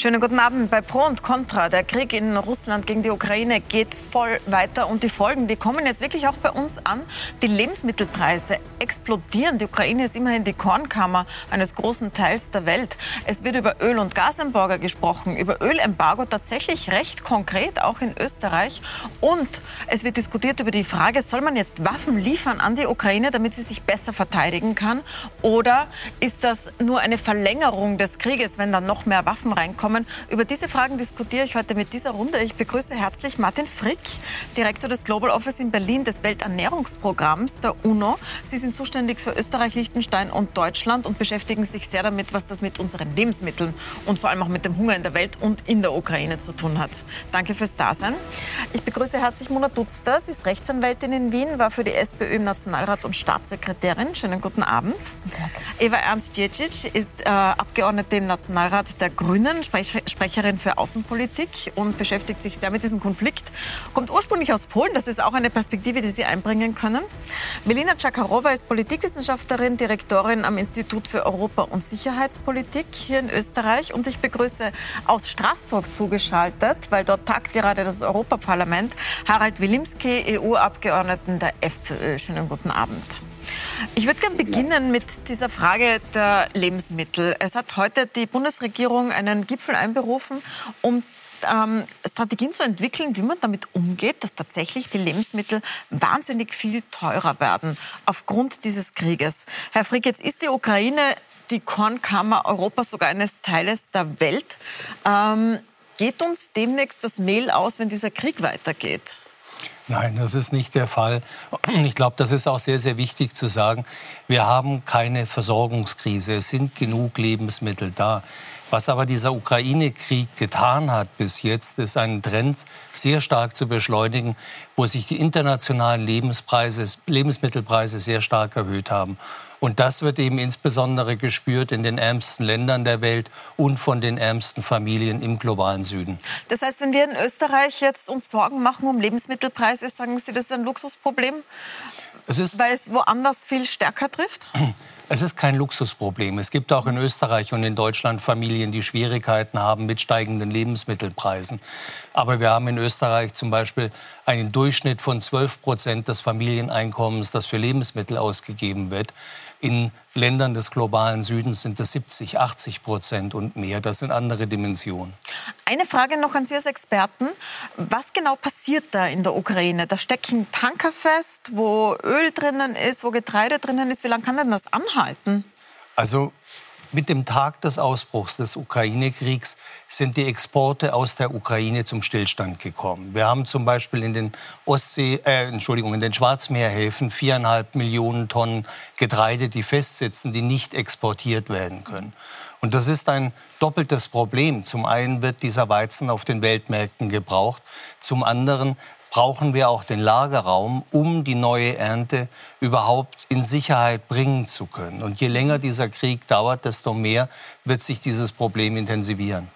Schönen guten Abend bei Pro und Contra. Der Krieg in Russland gegen die Ukraine geht voll weiter und die Folgen, die kommen jetzt wirklich auch bei uns an. Die Lebensmittelpreise explodieren. Die Ukraine ist immerhin die Kornkammer eines großen Teils der Welt. Es wird über Öl- und Gasembargo gesprochen, über Ölembargo tatsächlich recht konkret, auch in Österreich. Und es wird diskutiert über die Frage, soll man jetzt Waffen liefern an die Ukraine, damit sie sich besser verteidigen kann? Oder ist das nur eine Verlängerung des Krieges, wenn dann noch mehr Waffen reinkommen? Kommen. Über diese Fragen diskutiere ich heute mit dieser Runde. Ich begrüße herzlich Martin Frick, Direktor des Global Office in Berlin des Welternährungsprogramms der UNO. Sie sind zuständig für Österreich, Liechtenstein und Deutschland und beschäftigen sich sehr damit, was das mit unseren Lebensmitteln und vor allem auch mit dem Hunger in der Welt und in der Ukraine zu tun hat. Danke fürs Dasein. Ich begrüße herzlich Mona Dutzter. Sie ist Rechtsanwältin in Wien, war für die SPÖ im Nationalrat und Staatssekretärin. Schönen guten Abend. Eva Ernst Djecic ist äh, Abgeordnete im Nationalrat der Grünen, Sprecherin für Außenpolitik und beschäftigt sich sehr mit diesem Konflikt. Kommt ursprünglich aus Polen, das ist auch eine Perspektive, die Sie einbringen können. Melina Czakarowa ist Politikwissenschaftlerin, Direktorin am Institut für Europa- und Sicherheitspolitik hier in Österreich. Und ich begrüße aus Straßburg zugeschaltet, weil dort tagt gerade das Europaparlament, Harald Wilimski, EU-Abgeordneten der FPÖ. Schönen guten Abend. Ich würde gerne beginnen mit dieser Frage der Lebensmittel. Es hat heute die Bundesregierung einen Gipfel einberufen, um ähm, Strategien zu entwickeln, wie man damit umgeht, dass tatsächlich die Lebensmittel wahnsinnig viel teurer werden aufgrund dieses Krieges. Herr Frick, jetzt ist die Ukraine die Kornkammer Europas, sogar eines Teiles der Welt. Ähm, geht uns demnächst das Mehl aus, wenn dieser Krieg weitergeht? Nein, das ist nicht der Fall. Ich glaube, das ist auch sehr, sehr wichtig zu sagen. Wir haben keine Versorgungskrise. Es sind genug Lebensmittel da. Was aber dieser Ukraine-Krieg getan hat bis jetzt, ist einen Trend sehr stark zu beschleunigen, wo sich die internationalen Lebenspreise, Lebensmittelpreise sehr stark erhöht haben. Und das wird eben insbesondere gespürt in den ärmsten Ländern der Welt und von den ärmsten Familien im globalen Süden. Das heißt, wenn wir in Österreich jetzt uns Sorgen machen um Lebensmittelpreise, sagen Sie, das ist ein Luxusproblem, es weil es woanders viel stärker trifft? Es ist kein Luxusproblem. Es gibt auch in Österreich und in Deutschland Familien, die Schwierigkeiten haben mit steigenden Lebensmittelpreisen. Aber wir haben in Österreich zum Beispiel einen Durchschnitt von 12 Prozent des Familieneinkommens, das für Lebensmittel ausgegeben wird. In Ländern des globalen Südens sind es 70, 80 Prozent und mehr. Das sind andere Dimensionen. Eine Frage noch an Sie als Experten. Was genau passiert da in der Ukraine? Da stecken Tanker fest, wo Öl drinnen ist, wo Getreide drinnen ist. Wie lange kann denn das anhalten? Also mit dem Tag des Ausbruchs des Ukraine-Kriegs sind die Exporte aus der Ukraine zum Stillstand gekommen. Wir haben zum Beispiel in den Ostsee, äh, Entschuldigung, in den Schwarzmeerhäfen viereinhalb Millionen Tonnen Getreide, die festsitzen, die nicht exportiert werden können. Und das ist ein doppeltes Problem. Zum einen wird dieser Weizen auf den Weltmärkten gebraucht. Zum anderen brauchen wir auch den Lagerraum, um die neue Ernte überhaupt in Sicherheit bringen zu können. Und je länger dieser Krieg dauert, desto mehr wird sich dieses Problem intensivieren.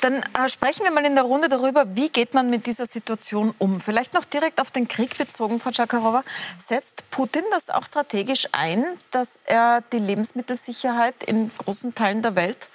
Dann äh, sprechen wir mal in der Runde darüber, wie geht man mit dieser Situation um. Vielleicht noch direkt auf den Krieg bezogen, Frau Czakarowa. Setzt Putin das auch strategisch ein, dass er die Lebensmittelsicherheit in großen Teilen der Welt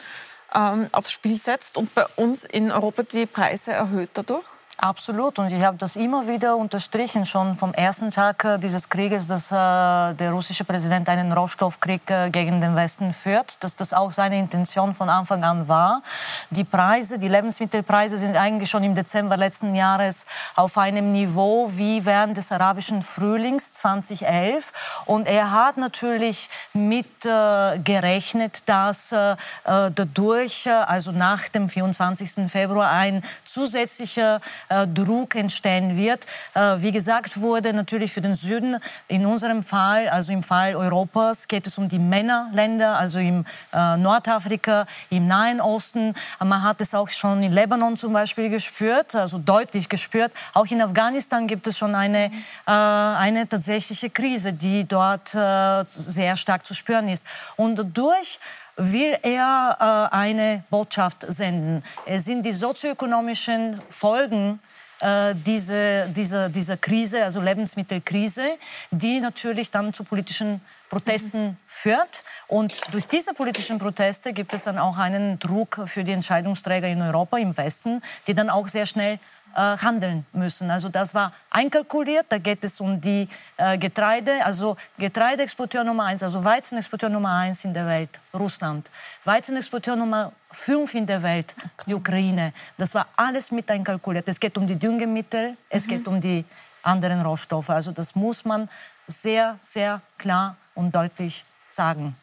ähm, aufs Spiel setzt und bei uns in Europa die Preise erhöht dadurch? Absolut. Und ich habe das immer wieder unterstrichen, schon vom ersten Tag äh, dieses Krieges, dass äh, der russische Präsident einen Rohstoffkrieg äh, gegen den Westen führt, dass das auch seine Intention von Anfang an war. Die Preise, die Lebensmittelpreise sind eigentlich schon im Dezember letzten Jahres auf einem Niveau wie während des arabischen Frühlings 2011. Und er hat natürlich mit äh, gerechnet, dass äh, äh dadurch, also nach dem 24. Februar, ein zusätzlicher äh, Druck entstehen wird. Äh, wie gesagt wurde, natürlich für den Süden, in unserem Fall, also im Fall Europas, geht es um die Männerländer, also im äh, Nordafrika, im Nahen Osten. Man hat es auch schon in Lebanon zum Beispiel gespürt, also deutlich gespürt. Auch in Afghanistan gibt es schon eine, eine tatsächliche Krise, die dort sehr stark zu spüren ist. Und durch will er äh, eine Botschaft senden. Es sind die sozioökonomischen Folgen äh, diese, diese, diese Krise, also Lebensmittelkrise, die natürlich dann zu politischen Protesten mhm. führt. Und durch diese politischen Proteste gibt es dann auch einen Druck für die Entscheidungsträger in Europa, im Westen, die dann auch sehr schnell äh, handeln müssen. Also das war einkalkuliert. Da geht es um die äh, Getreide, also Getreideexporteur Nummer eins, also Weizenexporteur Nummer eins in der Welt, Russland. Weizenexporteur Nummer fünf in der Welt, die Ukraine. Das war alles mit einkalkuliert. Es geht um die Düngemittel, es mhm. geht um die anderen Rohstoffe. Also das muss man sehr, sehr klar und deutlich sagen.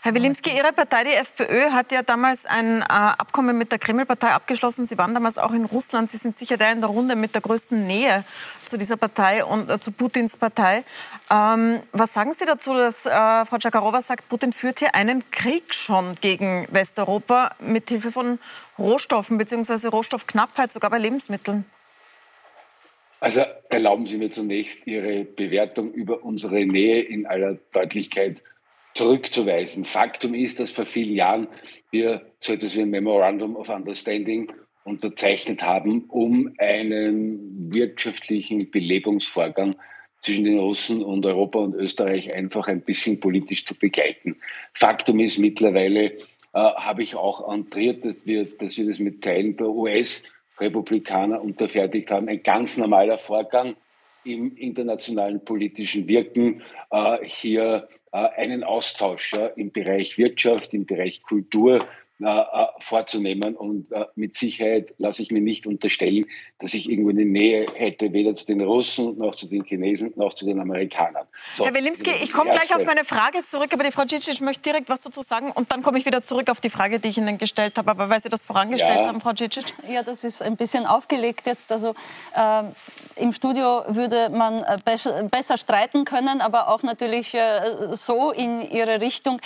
Herr Wilimski, Ihre Partei, die FPÖ, hat ja damals ein äh, Abkommen mit der Kreml-Partei abgeschlossen. Sie waren damals auch in Russland. Sie sind sicher der in der Runde mit der größten Nähe zu dieser Partei und äh, zu Putins Partei. Ähm, was sagen Sie dazu, dass äh, Frau Tschakarova sagt, Putin führt hier einen Krieg schon gegen Westeuropa mit Hilfe von Rohstoffen bzw. Rohstoffknappheit, sogar bei Lebensmitteln? Also erlauben Sie mir zunächst Ihre Bewertung über unsere Nähe in aller Deutlichkeit zurückzuweisen. Faktum ist, dass vor vielen Jahren wir so etwas wie ein Memorandum of Understanding unterzeichnet haben, um einen wirtschaftlichen Belebungsvorgang zwischen den Russen und Europa und Österreich einfach ein bisschen politisch zu begleiten. Faktum ist mittlerweile, äh, habe ich auch entriert, dass wir, dass wir das mit Teilen der US-Republikaner unterfertigt haben. Ein ganz normaler Vorgang im internationalen politischen Wirken, äh, hier äh, einen Austausch ja, im Bereich Wirtschaft, im Bereich Kultur vorzunehmen. Und äh, mit Sicherheit lasse ich mir nicht unterstellen, dass ich irgendwo eine Nähe hätte, weder zu den Russen noch zu den Chinesen noch zu den Amerikanern. So, Herr Wilimski, ich komme gleich auf meine Frage zurück, aber die Frau Cicic möchte direkt was dazu sagen und dann komme ich wieder zurück auf die Frage, die ich Ihnen gestellt habe. Aber weil Sie das vorangestellt ja. haben, Frau Cicic. Ja, das ist ein bisschen aufgelegt jetzt. Also äh, im Studio würde man äh, besser streiten können, aber auch natürlich äh, so in Ihre Richtung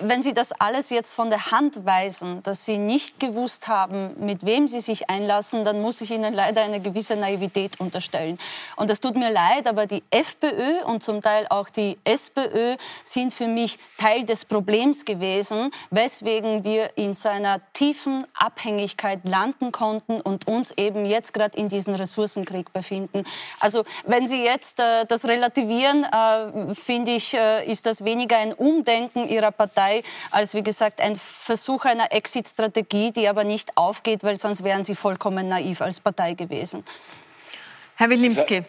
wenn Sie das alles jetzt von der Hand weisen, dass Sie nicht gewusst haben, mit wem Sie sich einlassen, dann muss ich Ihnen leider eine gewisse Naivität unterstellen. Und das tut mir leid, aber die FPÖ und zum Teil auch die SPÖ sind für mich Teil des Problems gewesen, weswegen wir in so einer tiefen Abhängigkeit landen konnten und uns eben jetzt gerade in diesem Ressourcenkrieg befinden. Also wenn Sie jetzt äh, das relativieren, äh, finde ich, äh, ist das weniger ein Umdenken Ihrer Partei sei als, wie gesagt, ein Versuch einer Exit-Strategie, die aber nicht aufgeht, weil sonst wären sie vollkommen naiv als Partei gewesen. Herr Wilimski.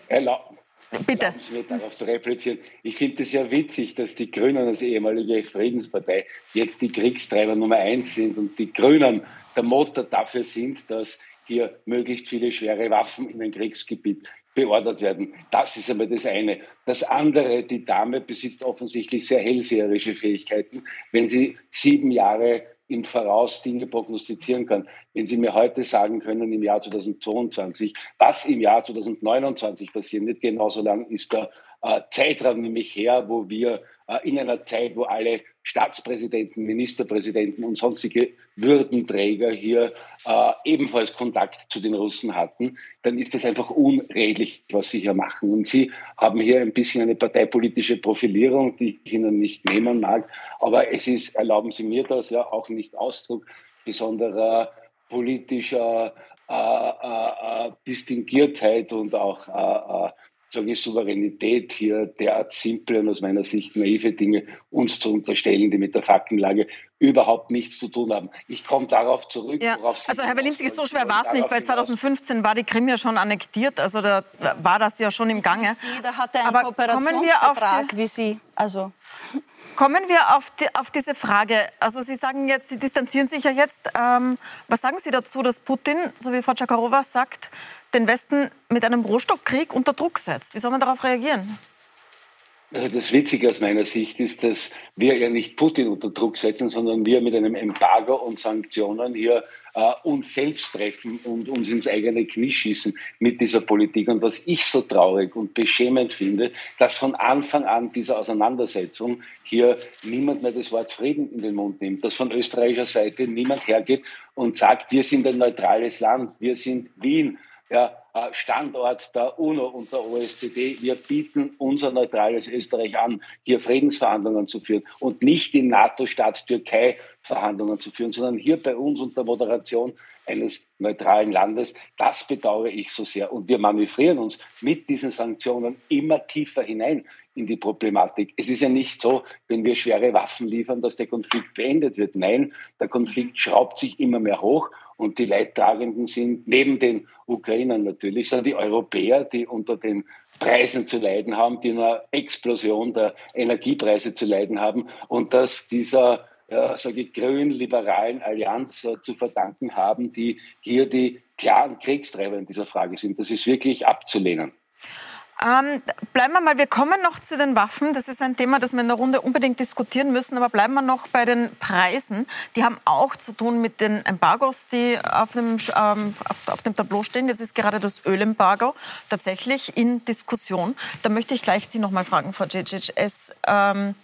Bitte. Mir darauf zu replizieren. Ich finde es ja witzig, dass die Grünen als ehemalige Friedenspartei jetzt die Kriegstreiber Nummer eins sind und die Grünen der Motor dafür sind, dass hier möglichst viele schwere Waffen in ein Kriegsgebiet beordert werden. Das ist einmal das eine. Das andere, die Dame besitzt offensichtlich sehr hellseherische Fähigkeiten. Wenn sie sieben Jahre im Voraus Dinge prognostizieren kann. Wenn Sie mir heute sagen können, im Jahr 2022, was im Jahr 2029 passiert, nicht genauso lang ist der Zeitraum nämlich her, wo wir äh, in einer Zeit, wo alle Staatspräsidenten, Ministerpräsidenten und sonstige Würdenträger hier äh, ebenfalls Kontakt zu den Russen hatten, dann ist das einfach unredlich, was sie hier machen. Und sie haben hier ein bisschen eine parteipolitische Profilierung, die ich Ihnen nicht nehmen mag. Aber es ist, erlauben Sie mir das, ja auch nicht Ausdruck besonderer politischer äh, äh, äh Distinguiertheit und auch äh, äh sage ich, Souveränität hier derart simple und aus meiner Sicht naive Dinge uns zu unterstellen, die mit der Faktenlage überhaupt nichts zu tun haben. Ich komme darauf zurück. Ja. Also Herr Berlinski, so schwer war es nicht, weil 2015 war die Krim ja schon annektiert, also da war das ja schon im Gange. Jeder hatte einen Aber Kooperationsvertrag wie Sie. Also Kommen wir auf, die, auf, diese Frage. Also Sie sagen jetzt, Sie distanzieren sich ja jetzt. Ähm, was sagen Sie dazu, dass Putin, so wie Frau Tschakarova sagt, den Westen mit einem Rohstoffkrieg unter Druck setzt? Wie soll man darauf reagieren? Also das Witzige aus meiner Sicht ist, dass wir ja nicht Putin unter Druck setzen, sondern wir mit einem Embargo und Sanktionen hier äh, uns selbst treffen und uns ins eigene Knie schießen mit dieser Politik. Und was ich so traurig und beschämend finde, dass von Anfang an dieser Auseinandersetzung hier niemand mehr das Wort Frieden in den Mund nimmt, dass von österreichischer Seite niemand hergeht und sagt, wir sind ein neutrales Land, wir sind Wien, ja, Standort der UNO und der OECD. Wir bieten unser neutrales Österreich an, hier Friedensverhandlungen zu führen und nicht im NATO-Staat Türkei Verhandlungen zu führen, sondern hier bei uns unter Moderation eines neutralen Landes. Das bedauere ich so sehr. Und wir manövrieren uns mit diesen Sanktionen immer tiefer hinein in die Problematik. Es ist ja nicht so, wenn wir schwere Waffen liefern, dass der Konflikt beendet wird. Nein, der Konflikt schraubt sich immer mehr hoch und die Leidtragenden sind neben den Ukrainern natürlich, sondern die Europäer, die unter den Preisen zu leiden haben, die einer Explosion der Energiepreise zu leiden haben und dass dieser ja, sage ich, grün-liberalen Allianz äh, zu verdanken haben, die hier die klaren Kriegstreiber in dieser Frage sind. Das ist wirklich abzulehnen. Ähm, bleiben wir mal, wir kommen noch zu den Waffen. Das ist ein Thema, das wir in der Runde unbedingt diskutieren müssen. Aber bleiben wir noch bei den Preisen. Die haben auch zu tun mit den Embargos, die auf dem, ähm, auf dem Tableau stehen. Jetzt ist gerade das Ölembargo tatsächlich in Diskussion. Da möchte ich gleich Sie noch mal fragen, Frau Djicic. Es ähm,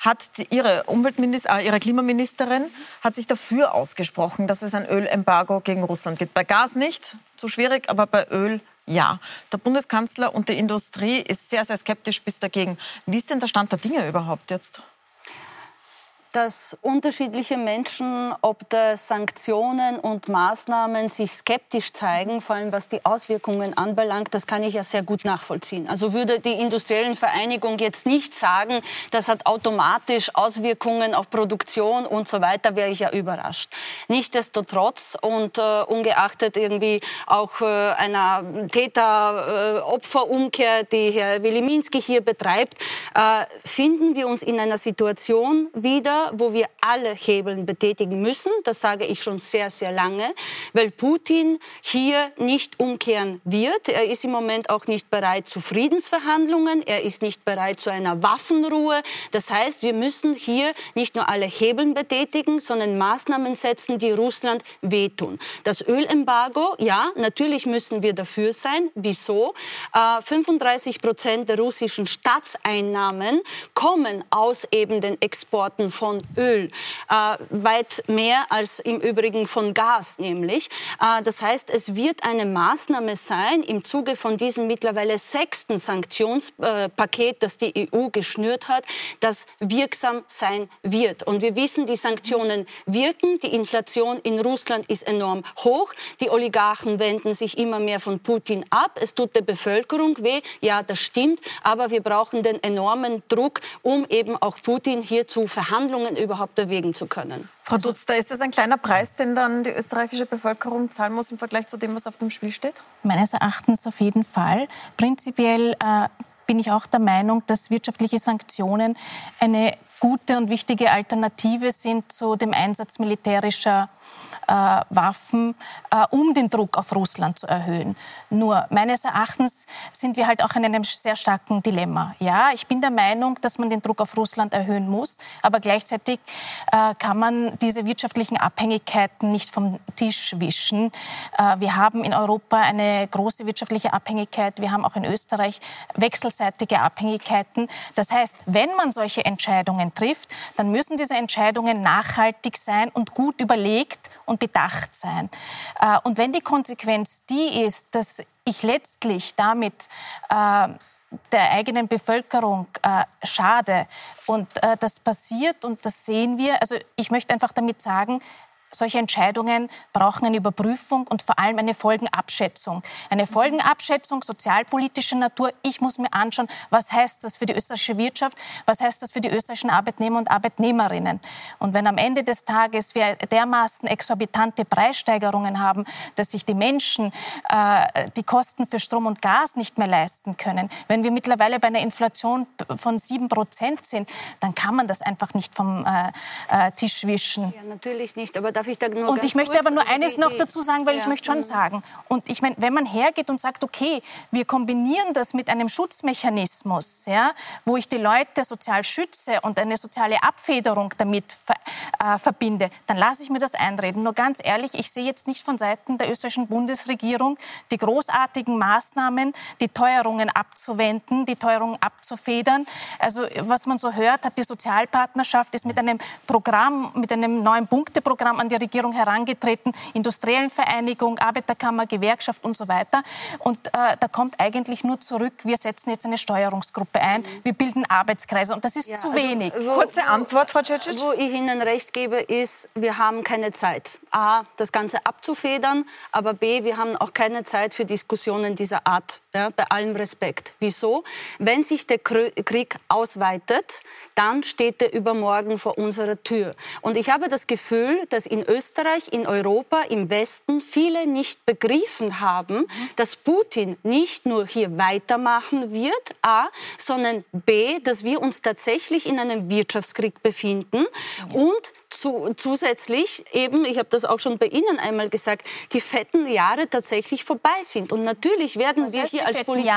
hat die, ihre, Umweltminister, äh, ihre Klimaministerin hat sich dafür ausgesprochen, dass es ein Ölembargo gegen Russland gibt. Bei Gas nicht, zu schwierig, aber bei Öl ja. Der Bundeskanzler und die Industrie ist sehr, sehr skeptisch bis dagegen. Wie ist denn der Stand der Dinge überhaupt jetzt? Dass unterschiedliche Menschen ob der Sanktionen und Maßnahmen sich skeptisch zeigen, vor allem was die Auswirkungen anbelangt, das kann ich ja sehr gut nachvollziehen. Also würde die industriellen Vereinigung jetzt nicht sagen, das hat automatisch Auswirkungen auf Produktion und so weiter, wäre ich ja überrascht. Nichtsdestotrotz und äh, ungeachtet irgendwie auch äh, einer Täter-Opfer-Umkehr, äh, die Herr Wiliminski hier betreibt, äh, finden wir uns in einer Situation wieder, wo wir alle Hebeln betätigen müssen. Das sage ich schon sehr, sehr lange, weil Putin hier nicht umkehren wird. Er ist im Moment auch nicht bereit zu Friedensverhandlungen. Er ist nicht bereit zu einer Waffenruhe. Das heißt, wir müssen hier nicht nur alle Hebeln betätigen, sondern Maßnahmen setzen, die Russland wehtun. Das Ölembargo, ja, natürlich müssen wir dafür sein. Wieso? Äh, 35 Prozent der russischen Staatseinnahmen kommen aus eben den Exporten von von Öl, äh, weit mehr als im Übrigen von Gas nämlich. Äh, das heißt, es wird eine Maßnahme sein im Zuge von diesem mittlerweile sechsten Sanktionspaket, das die EU geschnürt hat, das wirksam sein wird. Und wir wissen, die Sanktionen wirken, die Inflation in Russland ist enorm hoch, die Oligarchen wenden sich immer mehr von Putin ab, es tut der Bevölkerung weh, ja, das stimmt, aber wir brauchen den enormen Druck, um eben auch Putin hier zu Verhandlungen Verhandlungen überhaupt erwägen zu können. Frau Dutz, da ist das ein kleiner Preis, den dann die österreichische Bevölkerung zahlen muss im Vergleich zu dem, was auf dem Spiel steht? Meines Erachtens auf jeden Fall. Prinzipiell äh, bin ich auch der Meinung, dass wirtschaftliche Sanktionen eine gute und wichtige Alternative sind zu dem Einsatz militärischer Waffen, äh, um den Druck auf Russland zu erhöhen. Nur meines Erachtens sind wir halt auch in einem sehr starken Dilemma. Ja, ich bin der Meinung, dass man den Druck auf Russland erhöhen muss, aber gleichzeitig äh, kann man diese wirtschaftlichen Abhängigkeiten nicht vom Tisch wischen. Äh, wir haben in Europa eine große wirtschaftliche Abhängigkeit. Wir haben auch in Österreich wechselseitige Abhängigkeiten. Das heißt, wenn man solche Entscheidungen trifft, dann müssen diese Entscheidungen nachhaltig sein und gut überlegt und bedacht sein. Äh, und wenn die Konsequenz die ist, dass ich letztlich damit äh, der eigenen Bevölkerung äh, schade und äh, das passiert und das sehen wir. Also ich möchte einfach damit sagen, solche Entscheidungen brauchen eine Überprüfung und vor allem eine Folgenabschätzung. Eine Folgenabschätzung sozialpolitischer Natur. Ich muss mir anschauen, was heißt das für die österreichische Wirtschaft, was heißt das für die österreichischen Arbeitnehmer und Arbeitnehmerinnen. Und wenn am Ende des Tages wir dermaßen exorbitante Preissteigerungen haben, dass sich die Menschen äh, die Kosten für Strom und Gas nicht mehr leisten können, wenn wir mittlerweile bei einer Inflation von sieben Prozent sind, dann kann man das einfach nicht vom äh, äh Tisch wischen. Ja, natürlich nicht. Aber Darf ich da nur Und ich möchte aber nur eines noch dazu sagen, weil ja. ich möchte schon mhm. sagen. Und ich meine, wenn man hergeht und sagt, okay, wir kombinieren das mit einem Schutzmechanismus, ja, wo ich die Leute sozial schütze und eine soziale Abfederung damit ver äh, verbinde, dann lasse ich mir das einreden. Nur ganz ehrlich, ich sehe jetzt nicht von Seiten der österreichischen Bundesregierung die großartigen Maßnahmen, die Teuerungen abzuwenden, die Teuerungen abzufedern. Also was man so hört, hat die Sozialpartnerschaft ist mit einem Programm, mit einem neuen Punkteprogramm an die Regierung herangetreten, industriellen Vereinigung, Arbeiterkammer, Gewerkschaft und so weiter. Und äh, da kommt eigentlich nur zurück, wir setzen jetzt eine Steuerungsgruppe ein, wir bilden Arbeitskreise und das ist ja, zu also wenig. Wo, Kurze Antwort, Frau Cecic. Wo ich Ihnen recht gebe, ist, wir haben keine Zeit. A, das Ganze abzufedern, aber B, wir haben auch keine Zeit für Diskussionen dieser Art, ja, bei allem Respekt. Wieso? Wenn sich der Krieg ausweitet, dann steht er übermorgen vor unserer Tür. Und ich habe das Gefühl, dass in Österreich, in Europa, im Westen viele nicht begriffen haben, dass Putin nicht nur hier weitermachen wird, A, sondern B, dass wir uns tatsächlich in einem Wirtschaftskrieg befinden und zu, zusätzlich eben, ich habe das auch schon bei Ihnen einmal gesagt, die fetten Jahre tatsächlich vorbei sind. Und natürlich werden Was wir hier als Politik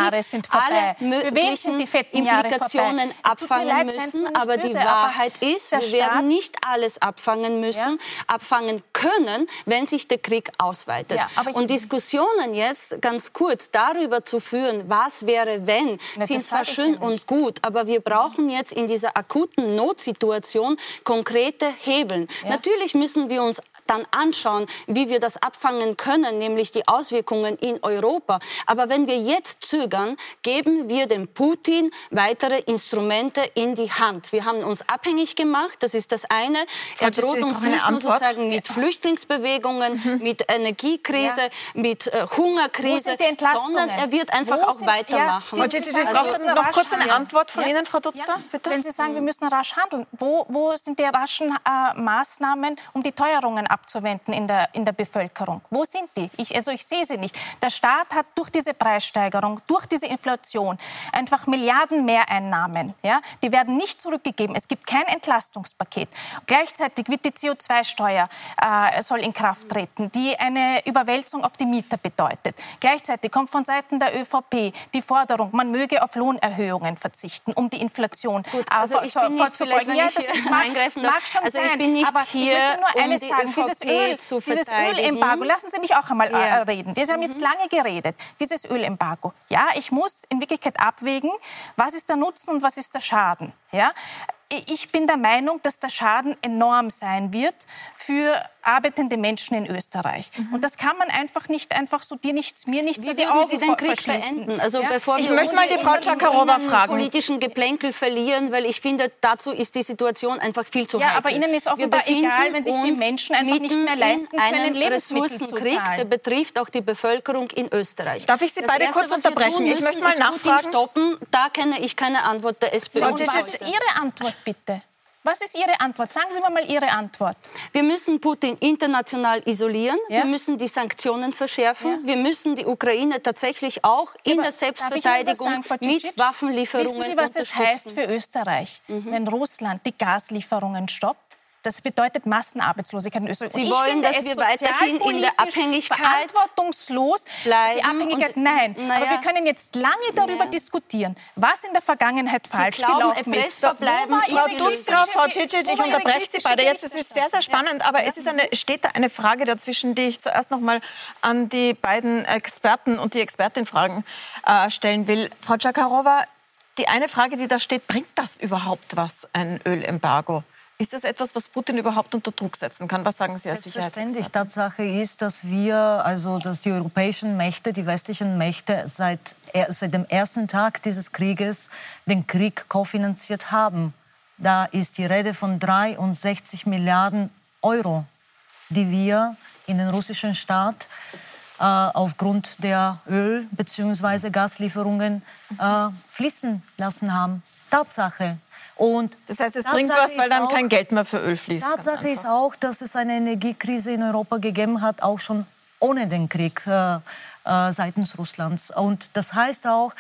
alle möglichen Implikationen abfangen leid, müssen. Aber böse, die Wahrheit aber ist, wir Staat werden nicht alles abfangen müssen, ja. abfangen können, wenn sich der Krieg ausweitet. Ja, und Diskussionen jetzt ganz kurz darüber zu führen, was wäre, wenn, Na, sind zwar schön und gut, aber wir brauchen jetzt in dieser akuten Notsituation konkrete Hebel hebeln. Ja. Natürlich müssen wir uns dann anschauen, wie wir das abfangen können, nämlich die Auswirkungen in Europa. Aber wenn wir jetzt zögern, geben wir dem Putin weitere Instrumente in die Hand. Wir haben uns abhängig gemacht, das ist das eine. Er droht uns nicht nur sozusagen mit Flüchtlingsbewegungen, mhm. mit Energiekrise, ja. mit äh, Hungerkrise, sondern er wird einfach Wo auch sind, weitermachen. Ja, Sie, Sie, Sie also, noch kurz eine Antwort von ja. Ihnen, Frau Dutzter, bitte. Wenn Sie sagen, wir müssen rasch handeln, wo, wo sind die raschen äh, Maßnahmen, um die Teuerungen abzuwenden in der, in der Bevölkerung. Wo sind die? Ich, also ich sehe sie nicht. Der Staat hat durch diese Preissteigerung, durch diese Inflation einfach Milliarden Mehreinnahmen. Ja? Die werden nicht zurückgegeben. Es gibt kein Entlastungspaket. Gleichzeitig wird die CO2-Steuer äh, soll in Kraft treten, die eine Überwälzung auf die Mieter bedeutet. Gleichzeitig kommt von Seiten der ÖVP die Forderung, man möge auf Lohnerhöhungen verzichten, um die Inflation Gut, also ich bin nicht vorzubeugen. Ja, das mag, mag schon also ich bin nicht aber hier, ich möchte nur eines um sagen dieses Öl, dieses Ölembargo, lassen Sie mich auch einmal äh, ja. reden. Sie haben mhm. jetzt lange geredet. Dieses Ölembargo. Ja, ich muss in Wirklichkeit abwägen, was ist der Nutzen und was ist der Schaden. Ja? ich bin der Meinung, dass der Schaden enorm sein wird für arbeitende Menschen in Österreich. Mhm. Und das kann man einfach nicht einfach so dir nichts, mir nichts Wie die Augen Sie den Krieg beenden? Also ja? bevor ich wir möchte mal die Frau Czakarowa fragen. politischen Geplänkel verlieren, weil ich finde, dazu ist die Situation einfach viel zu ja, heikel. aber Ihnen ist offenbar egal, wenn sich die Menschen einfach nicht mehr leisten können, Ressourcenkrieg, der betrifft auch die Bevölkerung in Österreich. Darf ich Sie das beide Erste, kurz unterbrechen? ich möchte mal nachfragen. Stoppen, da kenne ich keine Antwort der SPÖ. Frau was ist Ihre Antwort bitte? Was ist Ihre Antwort? Sagen Sie mir mal Ihre Antwort. Wir müssen Putin international isolieren. Ja? Wir müssen die Sanktionen verschärfen. Ja? Wir müssen die Ukraine tatsächlich auch in der Selbstverteidigung sagen, mit Waffenlieferungen Wissen Sie, was es heißt für Österreich, mhm. wenn Russland die Gaslieferungen stoppt? Das bedeutet Massenarbeitslosigkeit in Österreich. Sie wollen, dass wir weiterhin in der Abhängigkeit verantwortungslos bleiben. Die Abhängigkeit, nein. Naja. Aber wir können jetzt lange darüber naja. diskutieren, was in der Vergangenheit falsch glauben, gelaufen ist. Bleiben, Frau Dutzra, Frau Cicic, ich unterbreche Sie beide jetzt. Es ist sehr, sehr spannend, aber es ist eine, steht da eine Frage dazwischen, die ich zuerst noch mal an die beiden Experten und die Expertin Fragen äh, stellen will. Frau Czakarowa, die eine Frage, die da steht, bringt das überhaupt was, ein Ölembargo? Ist das etwas, was Putin überhaupt unter Druck setzen kann? Was sagen Sie als Selbstverständlich. Tatsache ist, dass wir, also dass die europäischen Mächte, die westlichen Mächte seit, seit dem ersten Tag dieses Krieges den Krieg kofinanziert haben. Da ist die Rede von 63 Milliarden Euro, die wir in den russischen Staat äh, aufgrund der Öl- bzw. Gaslieferungen äh, fließen lassen haben. Tatsache. Und das heißt, es Tatsache bringt was, weil dann auch, kein Geld mehr für Öl fließt. Tatsache ist auch, dass es eine Energiekrise in Europa gegeben hat, auch schon ohne den Krieg äh, äh, seitens Russlands. Und das heißt auch,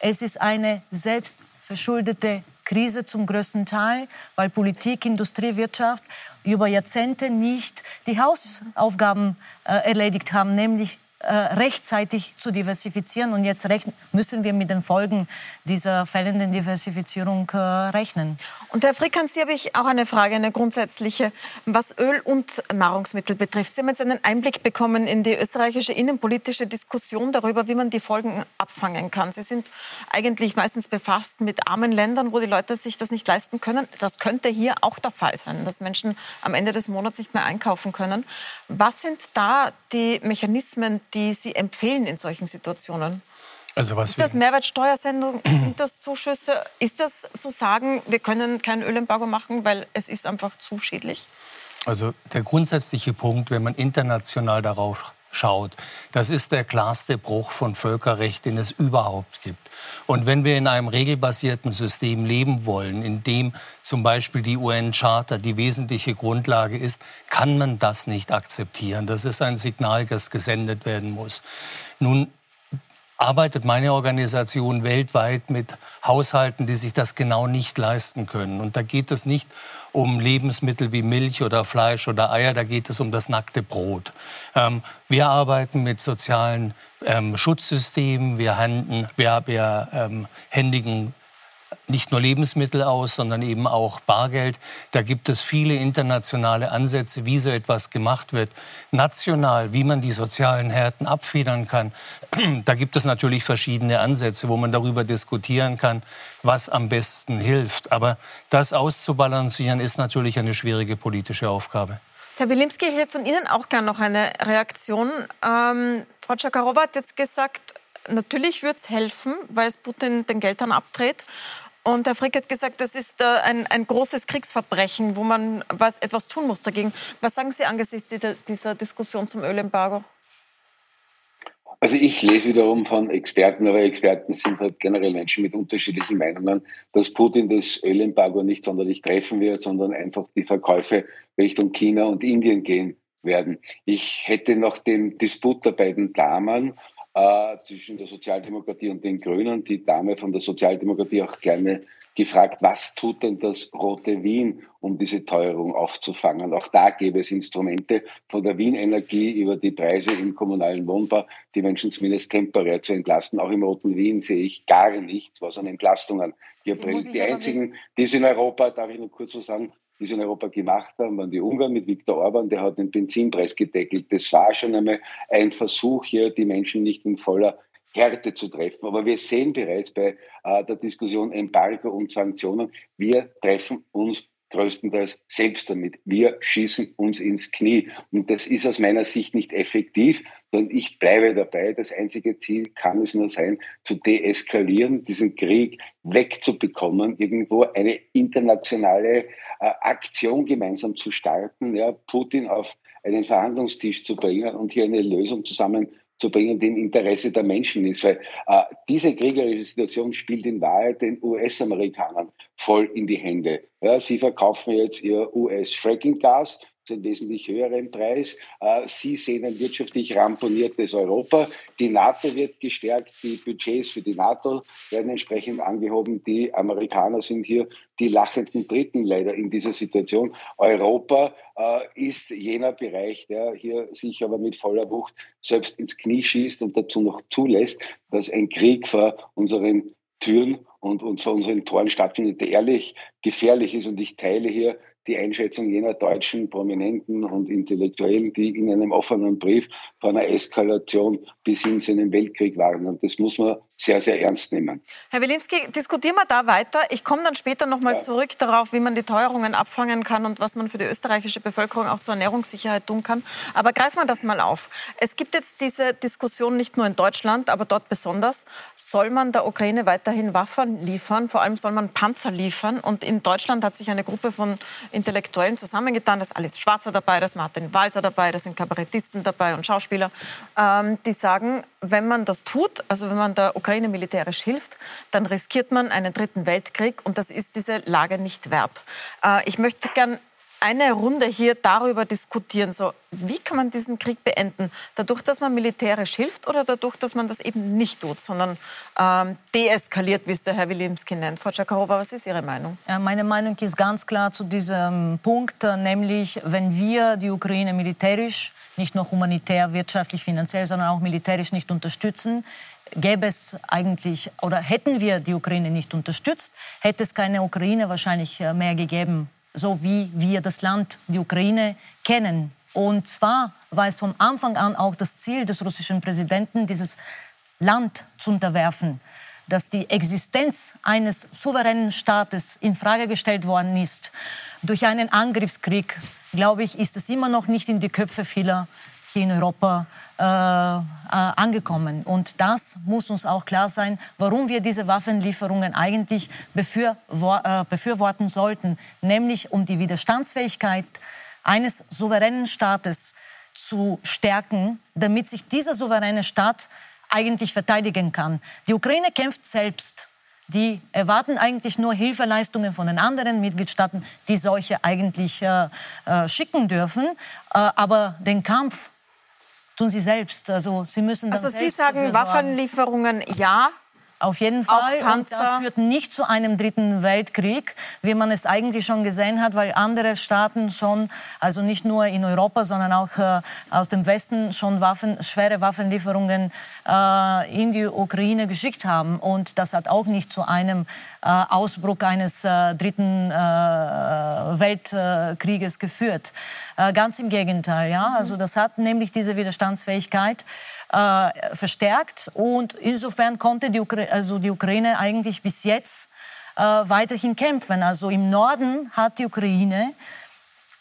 es ist eine selbstverschuldete Krise zum größten Teil, weil Politik, Industrie, Wirtschaft über Jahrzehnte nicht die Hausaufgaben äh, erledigt haben, nämlich rechtzeitig zu diversifizieren. Und jetzt müssen wir mit den Folgen dieser fehlenden Diversifizierung äh, rechnen. Und Herr Frick, an Sie habe ich auch eine Frage, eine grundsätzliche, was Öl und Nahrungsmittel betrifft. Sie haben jetzt einen Einblick bekommen in die österreichische innenpolitische Diskussion darüber, wie man die Folgen abfangen kann. Sie sind eigentlich meistens befasst mit armen Ländern, wo die Leute sich das nicht leisten können. Das könnte hier auch der Fall sein, dass Menschen am Ende des Monats nicht mehr einkaufen können. Was sind da die Mechanismen, die Sie empfehlen in solchen Situationen? Also was ist das Mehrwertsteuersendung? Sind das Zuschüsse? Ist das zu sagen, wir können kein Ölembargo machen, weil es ist einfach zu schädlich? Also der grundsätzliche Punkt, wenn man international darauf schaut, das ist der klarste Bruch von Völkerrecht, den es überhaupt gibt. Und wenn wir in einem regelbasierten System leben wollen, in dem zum Beispiel die UN-Charta die wesentliche Grundlage ist, kann man das nicht akzeptieren. Das ist ein Signal, das gesendet werden muss. Nun arbeitet meine Organisation weltweit mit Haushalten, die sich das genau nicht leisten können. Und da geht es nicht um Lebensmittel wie Milch oder Fleisch oder Eier, da geht es um das nackte Brot. Ähm, wir arbeiten mit sozialen ähm, Schutzsystemen, wir, handen, wir, wir ähm, händigen nicht nur Lebensmittel aus, sondern eben auch Bargeld. Da gibt es viele internationale Ansätze, wie so etwas gemacht wird. National, wie man die sozialen Härten abfedern kann. Da gibt es natürlich verschiedene Ansätze, wo man darüber diskutieren kann, was am besten hilft. Aber das auszubalancieren ist natürlich eine schwierige politische Aufgabe. Herr Wilimski, ich hätte von Ihnen auch gerne noch eine Reaktion. Ähm, Frau Czakarowa hat jetzt gesagt, natürlich würde es helfen, weil es Putin den Geldhahn abdreht. Und Herr Frick hat gesagt, das ist äh, ein, ein großes Kriegsverbrechen, wo man was, etwas tun muss dagegen. Was sagen Sie angesichts dieser, Diskussion zum Ölembargo? Also ich lese wiederum von Experten, aber Experten sind halt generell Menschen mit unterschiedlichen Meinungen, dass Putin das Ölembargo nicht sonderlich treffen wird, sondern einfach die Verkäufe Richtung China und Indien gehen werden. Ich hätte nach dem Disput der beiden Damen äh, zwischen der Sozialdemokratie und den Grünen. Die Dame von der Sozialdemokratie auch gerne gefragt, was tut denn das Rote Wien, um diese Teuerung aufzufangen? Auch da gäbe es Instrumente von der Wien Energie über die Preise im kommunalen Wohnbau, die Menschen zumindest temporär zu entlasten. Auch im Roten Wien sehe ich gar nichts, was an Entlastungen hier bringt. Die einzigen, die es in Europa, darf ich noch kurz so sagen, die es in Europa gemacht haben, waren die Ungarn mit Viktor Orban, der hat den Benzinpreis gedeckelt. Das war schon einmal ein Versuch, hier die Menschen nicht in voller Härte zu treffen. Aber wir sehen bereits bei äh, der Diskussion Embargo und Sanktionen, wir treffen uns größtenteils selbst damit. Wir schießen uns ins Knie. Und das ist aus meiner Sicht nicht effektiv, sondern ich bleibe dabei. Das einzige Ziel kann es nur sein, zu deeskalieren, diesen Krieg wegzubekommen, irgendwo eine internationale äh, Aktion gemeinsam zu starten, ja, Putin auf einen Verhandlungstisch zu bringen und hier eine Lösung zusammen zu bringen, die im Interesse der Menschen ist. Weil äh, diese kriegerische Situation spielt in Wahrheit den US-Amerikanern voll in die Hände. Ja, sie verkaufen jetzt ihr US-Fracking-Gas zu einem wesentlich höheren Preis. Äh, sie sehen ein wirtschaftlich ramponiertes Europa. Die NATO wird gestärkt, die Budgets für die NATO werden entsprechend angehoben. Die Amerikaner sind hier die lachenden Dritten leider in dieser Situation. Europa äh, ist jener Bereich, der hier sich aber mit voller Wucht selbst ins Knie schießt und dazu noch zulässt, dass ein Krieg vor unseren Türen und, und vor unseren Toren stattfindet, der ehrlich gefährlich ist. Und ich teile hier die Einschätzung jener deutschen Prominenten und Intellektuellen, die in einem offenen Brief vor einer Eskalation bis hin zu einem Weltkrieg waren. Und das muss man sehr, sehr ernst nehmen. Herr Wilinski, diskutieren wir da weiter. Ich komme dann später noch mal ja. zurück darauf, wie man die Teuerungen abfangen kann und was man für die österreichische Bevölkerung auch zur Ernährungssicherheit tun kann. Aber greifen wir das mal auf. Es gibt jetzt diese Diskussion nicht nur in Deutschland, aber dort besonders. Soll man der Ukraine weiterhin Waffen liefern? Vor allem soll man Panzer liefern. Und in Deutschland hat sich eine Gruppe von Intellektuellen zusammengetan. Da ist Alice Schwarzer dabei, da ist Martin Walser dabei, da sind Kabarettisten dabei und Schauspieler, ähm, die sagen, wenn man das tut, also wenn man der Ukraine militärisch hilft, dann riskiert man einen dritten Weltkrieg und das ist diese Lage nicht wert. Äh, ich möchte gern eine Runde hier darüber diskutieren. So, wie kann man diesen Krieg beenden? Dadurch, dass man militärisch hilft oder dadurch, dass man das eben nicht tut, sondern ähm, deeskaliert, wie es der Herr Wilimski nennt? Frau Czakharova, was ist Ihre Meinung? Ja, meine Meinung ist ganz klar zu diesem Punkt, äh, nämlich wenn wir die Ukraine militärisch, nicht nur humanitär, wirtschaftlich, finanziell, sondern auch militärisch nicht unterstützen, gäbe es eigentlich oder hätten wir die Ukraine nicht unterstützt, hätte es keine Ukraine wahrscheinlich äh, mehr gegeben, so wie wir das Land, die Ukraine, kennen. Und zwar war es von Anfang an auch das Ziel des russischen Präsidenten, dieses Land zu unterwerfen, dass die Existenz eines souveränen Staates in Frage gestellt worden ist durch einen Angriffskrieg, glaube ich, ist es immer noch nicht in die Köpfe vieler hier in Europa äh, äh, angekommen. Und das muss uns auch klar sein, warum wir diese Waffenlieferungen eigentlich äh, befürworten sollten, nämlich um die Widerstandsfähigkeit eines souveränen Staates zu stärken, damit sich dieser souveräne Staat eigentlich verteidigen kann. Die Ukraine kämpft selbst. Die erwarten eigentlich nur Hilfeleistungen von den anderen Mitgliedstaaten, die solche eigentlich äh, äh, schicken dürfen. Äh, aber den Kampf tun sie selbst. Also sie müssen dann Also Sie sagen Waffenlieferungen ja, auf jeden Fall. Und das führt nicht zu einem dritten Weltkrieg, wie man es eigentlich schon gesehen hat, weil andere Staaten schon, also nicht nur in Europa, sondern auch äh, aus dem Westen schon Waffen, schwere Waffenlieferungen äh, in die Ukraine geschickt haben. Und das hat auch nicht zu einem äh, Ausbruch eines äh, dritten äh, Weltkrieges geführt. Äh, ganz im Gegenteil, ja. Also das hat nämlich diese Widerstandsfähigkeit äh, verstärkt. Und insofern konnte die, Ukra also die Ukraine eigentlich bis jetzt äh, weiterhin kämpfen. Also im Norden hat die Ukraine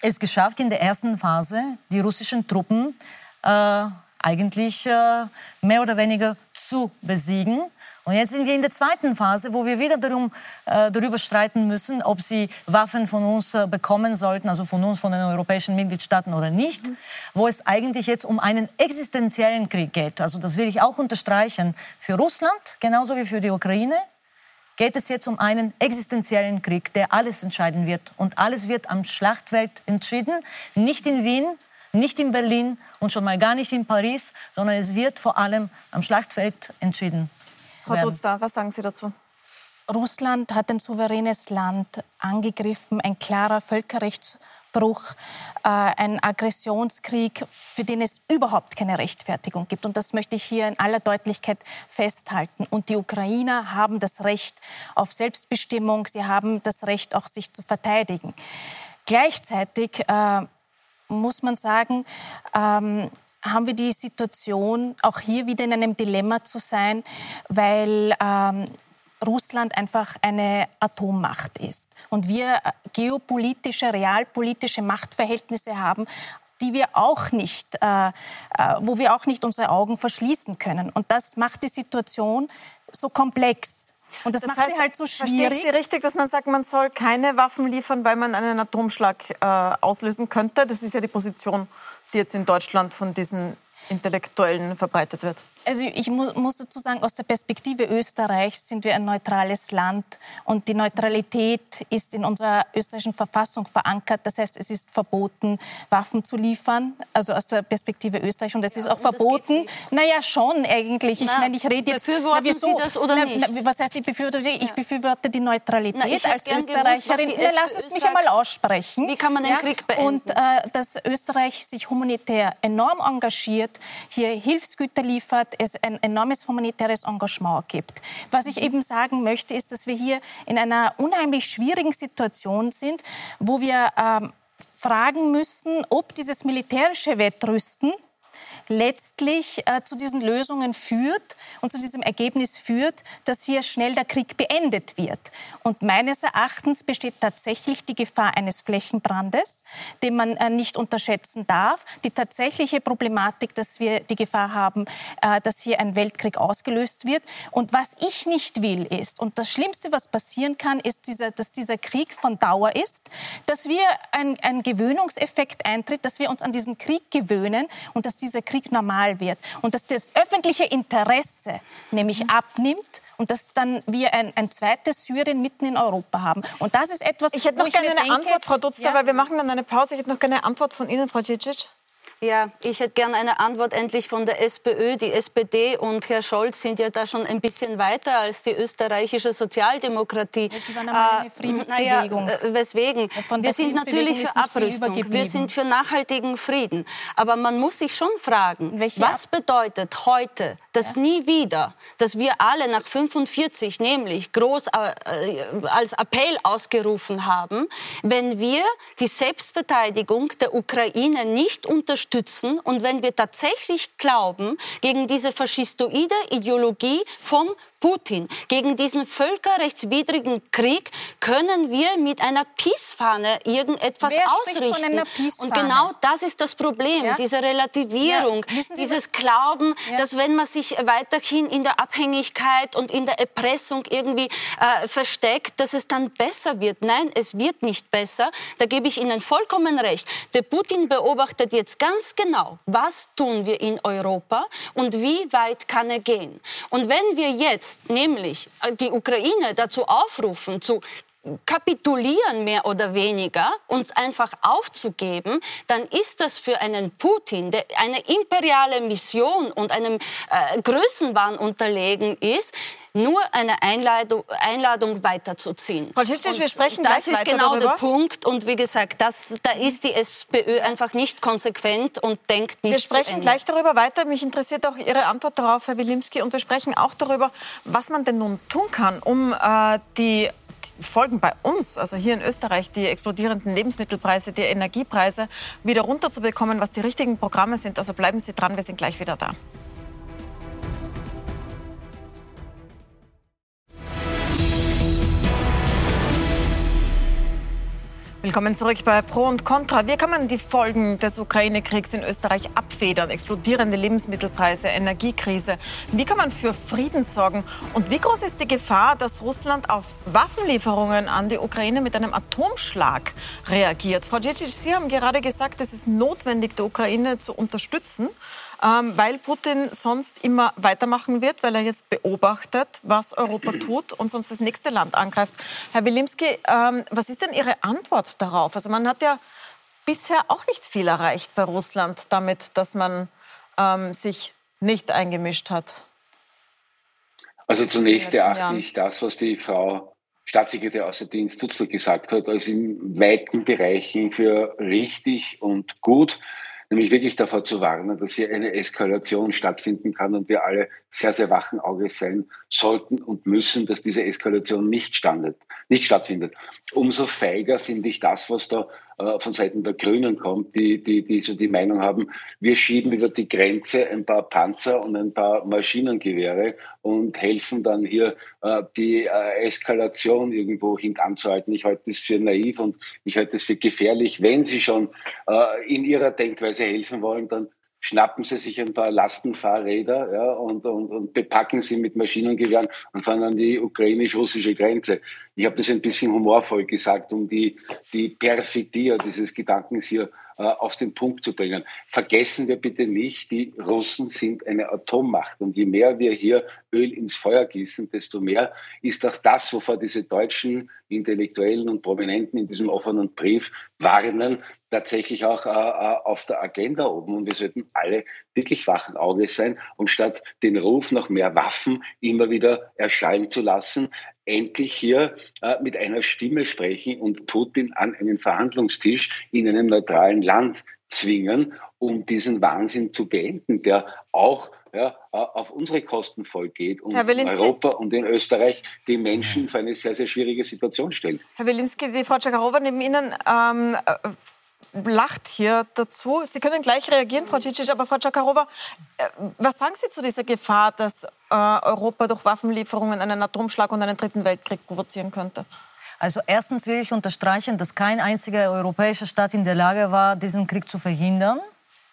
es geschafft, in der ersten Phase die russischen Truppen äh, eigentlich äh, mehr oder weniger zu besiegen. Und jetzt sind wir in der zweiten Phase, wo wir wieder darum, äh, darüber streiten müssen, ob sie Waffen von uns äh, bekommen sollten, also von uns, von den europäischen Mitgliedstaaten oder nicht, mhm. wo es eigentlich jetzt um einen existenziellen Krieg geht. Also das will ich auch unterstreichen. Für Russland, genauso wie für die Ukraine, geht es jetzt um einen existenziellen Krieg, der alles entscheiden wird. Und alles wird am Schlachtfeld entschieden, nicht in Wien, nicht in Berlin und schon mal gar nicht in Paris, sondern es wird vor allem am Schlachtfeld entschieden. Frau Dutzda, was sagen Sie dazu? Russland hat ein souveränes Land angegriffen, ein klarer Völkerrechtsbruch, äh, ein Aggressionskrieg, für den es überhaupt keine Rechtfertigung gibt. Und das möchte ich hier in aller Deutlichkeit festhalten. Und die Ukrainer haben das Recht auf Selbstbestimmung, sie haben das Recht, auch sich zu verteidigen. Gleichzeitig äh, muss man sagen, ähm, haben wir die Situation, auch hier wieder in einem Dilemma zu sein, weil ähm, Russland einfach eine Atommacht ist und wir äh, geopolitische, realpolitische Machtverhältnisse haben, die wir auch nicht, äh, äh, wo wir auch nicht unsere Augen verschließen können. Und das macht die Situation so komplex. Und das, das macht heißt, sie halt so schwierig. Verstehe ich Sie richtig, dass man sagt, man soll keine Waffen liefern, weil man einen Atomschlag äh, auslösen könnte? Das ist ja die Position die jetzt in Deutschland von diesen Intellektuellen verbreitet wird? Also ich mu muss dazu sagen, aus der Perspektive Österreichs sind wir ein neutrales Land und die Neutralität ist in unserer österreichischen Verfassung verankert. Das heißt, es ist verboten, Waffen zu liefern, also aus der Perspektive Österreich. Und es ja, ist auch verboten. Naja, schon eigentlich. Ich meine, ich rede jetzt. Befürworten na, Sie das oder nicht? Na, was heißt, ich befürworte? Ich befürworte die Neutralität na, als Österreicherin. Gewusst, na, lass es mich einmal aussprechen. Wie kann man den ja? Krieg beenden? Und äh, dass Österreich sich humanitär enorm engagiert, hier Hilfsgüter liefert, es ein enormes humanitäres Engagement gibt. Was ich eben sagen möchte, ist, dass wir hier in einer unheimlich schwierigen Situation sind, wo wir ähm, fragen müssen, ob dieses militärische Wettrüsten letztlich äh, zu diesen Lösungen führt und zu diesem Ergebnis führt, dass hier schnell der Krieg beendet wird. Und meines Erachtens besteht tatsächlich die Gefahr eines Flächenbrandes, den man äh, nicht unterschätzen darf. Die tatsächliche Problematik, dass wir die Gefahr haben, äh, dass hier ein Weltkrieg ausgelöst wird. Und was ich nicht will, ist, und das Schlimmste, was passieren kann, ist, dieser, dass dieser Krieg von Dauer ist, dass wir ein, ein Gewöhnungseffekt eintritt, dass wir uns an diesen Krieg gewöhnen und dass dieser Krieg Krieg normal wird und dass das öffentliche Interesse nämlich mhm. abnimmt und dass dann wir ein, ein zweites Syrien mitten in Europa haben. Und das ist etwas, Ich hätte noch gerne eine denke, Antwort, Frau Dutzler, ja? weil wir machen dann eine Pause. Ich hätte noch gerne eine Antwort von Ihnen, Frau Cicic. Ja, ich hätte gerne eine Antwort endlich von der SPÖ. Die SPD und Herr Scholz sind ja da schon ein bisschen weiter als die österreichische Sozialdemokratie. Das ist eine, eine Friedensbewegung. Naja, äh, weswegen? wir sind natürlich für Abrüstung. Wir sind für nachhaltigen Frieden. Aber man muss sich schon fragen, Welche was bedeutet heute, dass ja. nie wieder, dass wir alle nach 45 nämlich groß äh, als Appell ausgerufen haben, wenn wir die Selbstverteidigung der Ukraine nicht unterstützen, unterstützen. Und wenn wir tatsächlich glauben, gegen diese faschistoide Ideologie von Putin. Gegen diesen völkerrechtswidrigen Krieg können wir mit einer Peace-Fahne irgendetwas Wer ausrichten. Von einer Und genau das ist das Problem, ja? diese Relativierung, ja. dieses Glauben, ja. dass wenn man sich weiterhin in der Abhängigkeit und in der Erpressung irgendwie äh, versteckt, dass es dann besser wird. Nein, es wird nicht besser. Da gebe ich Ihnen vollkommen recht. Der Putin beobachtet jetzt ganz genau, was tun wir in Europa und wie weit kann er gehen. Und wenn wir jetzt jetzt nämlich äh, die Ukraine dazu aufrufen, zu kapitulieren mehr oder weniger, uns einfach aufzugeben, dann ist das für einen Putin, der eine imperiale Mission und einem äh, Größenwahn unterlegen ist, nur eine Einladung, Einladung weiterzuziehen. Frau wir sprechen Das ist genau darüber. der Punkt. Und wie gesagt, das, da ist die SPÖ einfach nicht konsequent und denkt nicht Wir sprechen gleich darüber weiter. Mich interessiert auch Ihre Antwort darauf, Herr Wilimski. Und wir sprechen auch darüber, was man denn nun tun kann, um äh, die Folgen bei uns, also hier in Österreich, die explodierenden Lebensmittelpreise, die Energiepreise wieder runterzubekommen, was die richtigen Programme sind. Also bleiben Sie dran, wir sind gleich wieder da. Willkommen zurück bei Pro und Contra. Wie kann man die Folgen des Ukraine-Kriegs in Österreich abfedern? Explodierende Lebensmittelpreise, Energiekrise. Wie kann man für Frieden sorgen? Und wie groß ist die Gefahr, dass Russland auf Waffenlieferungen an die Ukraine mit einem Atomschlag reagiert? Frau Djicic, Sie haben gerade gesagt, es ist notwendig, die Ukraine zu unterstützen ähm, weil Putin sonst immer weitermachen wird, weil er jetzt beobachtet, was Europa tut und sonst das nächste Land angreift. Herr Wilimski, ähm, was ist denn Ihre Antwort darauf? Also man hat ja bisher auch nicht viel erreicht bei Russland damit, dass man ähm, sich nicht eingemischt hat. Also zunächst erachte ich das, was die Frau Staatssekretär Außendienst Zutzel gesagt hat, als in weiten Bereichen für richtig und gut nämlich wirklich davor zu warnen, dass hier eine Eskalation stattfinden kann und wir alle sehr, sehr wachen Auges sein sollten und müssen, dass diese Eskalation nicht, standet, nicht stattfindet. Umso feiger finde ich das, was da äh, von Seiten der Grünen kommt, die, die, die so die Meinung haben, wir schieben über die Grenze ein paar Panzer und ein paar Maschinengewehre und helfen dann hier äh, die äh, Eskalation irgendwo hintanzuhalten. Ich halte das für naiv und ich halte das für gefährlich. Wenn Sie schon äh, in Ihrer Denkweise helfen wollen, dann schnappen sie sich ein paar Lastenfahrräder ja, und, und, und bepacken sie mit Maschinengewehren und fahren an die ukrainisch-russische Grenze. Ich habe das ein bisschen humorvoll gesagt, um die, die Perfidie dieses Gedankens hier äh, auf den Punkt zu bringen. Vergessen wir bitte nicht, die Russen sind eine Atommacht. Und je mehr wir hier Öl ins Feuer gießen, desto mehr ist auch das, wovor diese deutschen Intellektuellen und Prominenten in diesem offenen Brief warnen, tatsächlich auch äh, äh, auf der Agenda oben. Und wir sollten alle wirklich wachen Auges sein und statt den Ruf nach mehr Waffen immer wieder erschallen zu lassen, endlich hier äh, mit einer Stimme sprechen und Putin an einen Verhandlungstisch in einem neutralen Land zwingen, um diesen Wahnsinn zu beenden, der auch ja, auf unsere Kosten vollgeht und in Europa und in Österreich die Menschen für eine sehr, sehr schwierige Situation stellt. Herr Wilimski, die Frau Czakarowa neben Ihnen ähm, lacht hier dazu. Sie können gleich reagieren, Frau Cicic, aber Frau Czakarowa, äh, was sagen Sie zu dieser Gefahr, dass äh, Europa durch Waffenlieferungen einen Atomschlag und einen dritten Weltkrieg provozieren könnte? Also erstens will ich unterstreichen, dass kein einziger europäischer Staat in der Lage war, diesen Krieg zu verhindern.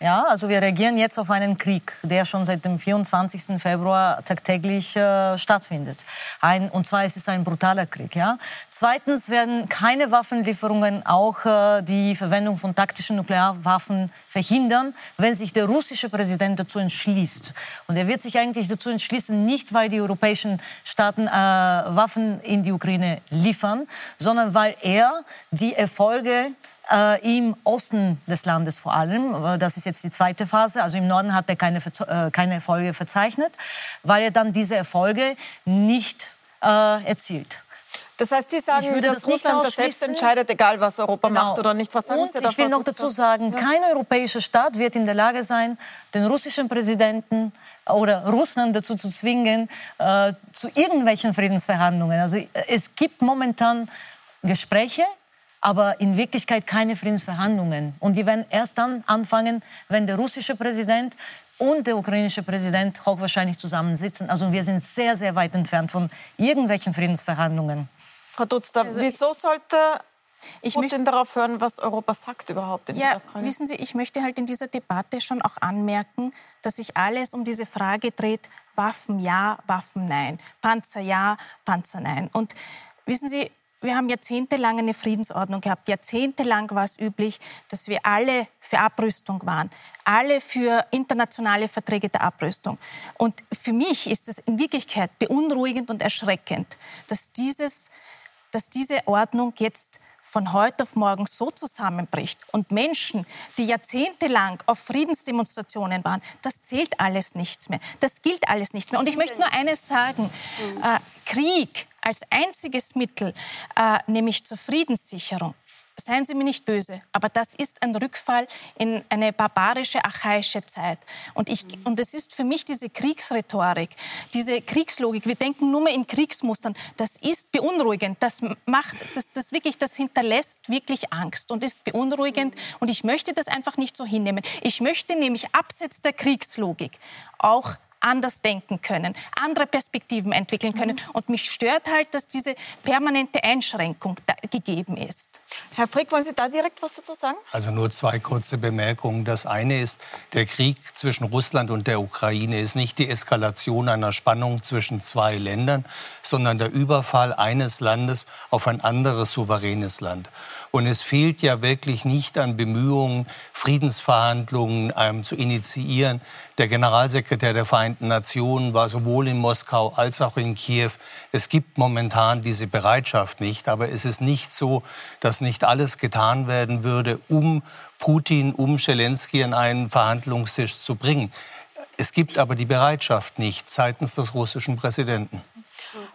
Ja, also wir reagieren jetzt auf einen Krieg, der schon seit dem 24. Februar tagtäglich äh, stattfindet. Ein, und zwar ist es ein brutaler Krieg. Ja. Zweitens werden keine Waffenlieferungen auch äh, die Verwendung von taktischen Nuklearwaffen verhindern, wenn sich der russische Präsident dazu entschließt. Und er wird sich eigentlich dazu entschließen, nicht weil die europäischen Staaten äh, Waffen in die Ukraine liefern, sondern weil er die Erfolge äh, im Osten des Landes vor allem. Äh, das ist jetzt die zweite Phase. Also im Norden hat er keine, äh, keine Erfolge verzeichnet, weil er dann diese Erfolge nicht äh, erzielt. Das heißt, Sie sagen, dass das Russland das selbst entscheidet, egal was Europa genau. macht oder nicht. Was sagen Und Sie ich will noch dazu sagen, kein europäischer Staat wird in der Lage sein, den russischen Präsidenten oder Russland dazu zu zwingen, äh, zu irgendwelchen Friedensverhandlungen. Also es gibt momentan Gespräche, aber in Wirklichkeit keine Friedensverhandlungen. Und die werden erst dann anfangen, wenn der russische Präsident und der ukrainische Präsident hochwahrscheinlich zusammensitzen. Also wir sind sehr, sehr weit entfernt von irgendwelchen Friedensverhandlungen. Frau Dutzter, also wieso sollte ich Putin möchte, darauf hören, was Europa sagt überhaupt in ja, dieser Frage? Wissen Sie, ich möchte halt in dieser Debatte schon auch anmerken, dass sich alles um diese Frage dreht, Waffen ja, Waffen nein, Panzer ja, Panzer nein. Und wissen Sie, wir haben jahrzehntelang eine Friedensordnung gehabt. Jahrzehntelang war es üblich, dass wir alle für Abrüstung waren, alle für internationale Verträge der Abrüstung. Und für mich ist es in Wirklichkeit beunruhigend und erschreckend, dass, dieses, dass diese Ordnung jetzt von heute auf morgen so zusammenbricht und Menschen, die jahrzehntelang auf Friedensdemonstrationen waren, das zählt alles nichts mehr. Das gilt alles nicht mehr. Und ich möchte nur eines sagen. Äh, Krieg als einziges Mittel, äh, nämlich zur Friedenssicherung, seien Sie mir nicht böse, aber das ist ein Rückfall in eine barbarische, archaische Zeit. Und, ich, und es ist für mich diese Kriegsrhetorik, diese Kriegslogik, wir denken nur mehr in Kriegsmustern, das ist beunruhigend, das macht, das, das wirklich, das hinterlässt wirklich Angst und ist beunruhigend und ich möchte das einfach nicht so hinnehmen. Ich möchte nämlich abseits der Kriegslogik auch anders denken können, andere Perspektiven entwickeln können. Mhm. Und mich stört halt, dass diese permanente Einschränkung gegeben ist. Herr Frick, wollen Sie da direkt was dazu sagen? Also nur zwei kurze Bemerkungen. Das eine ist, der Krieg zwischen Russland und der Ukraine ist nicht die Eskalation einer Spannung zwischen zwei Ländern, sondern der Überfall eines Landes auf ein anderes souveränes Land. Und es fehlt ja wirklich nicht an Bemühungen, Friedensverhandlungen ähm, zu initiieren. Der Generalsekretär der Vereinten Nationen war sowohl in Moskau als auch in Kiew. Es gibt momentan diese Bereitschaft nicht. Aber es ist nicht so, dass nicht alles getan werden würde, um Putin, um Zelensky an einen Verhandlungstisch zu bringen. Es gibt aber die Bereitschaft nicht seitens des russischen Präsidenten.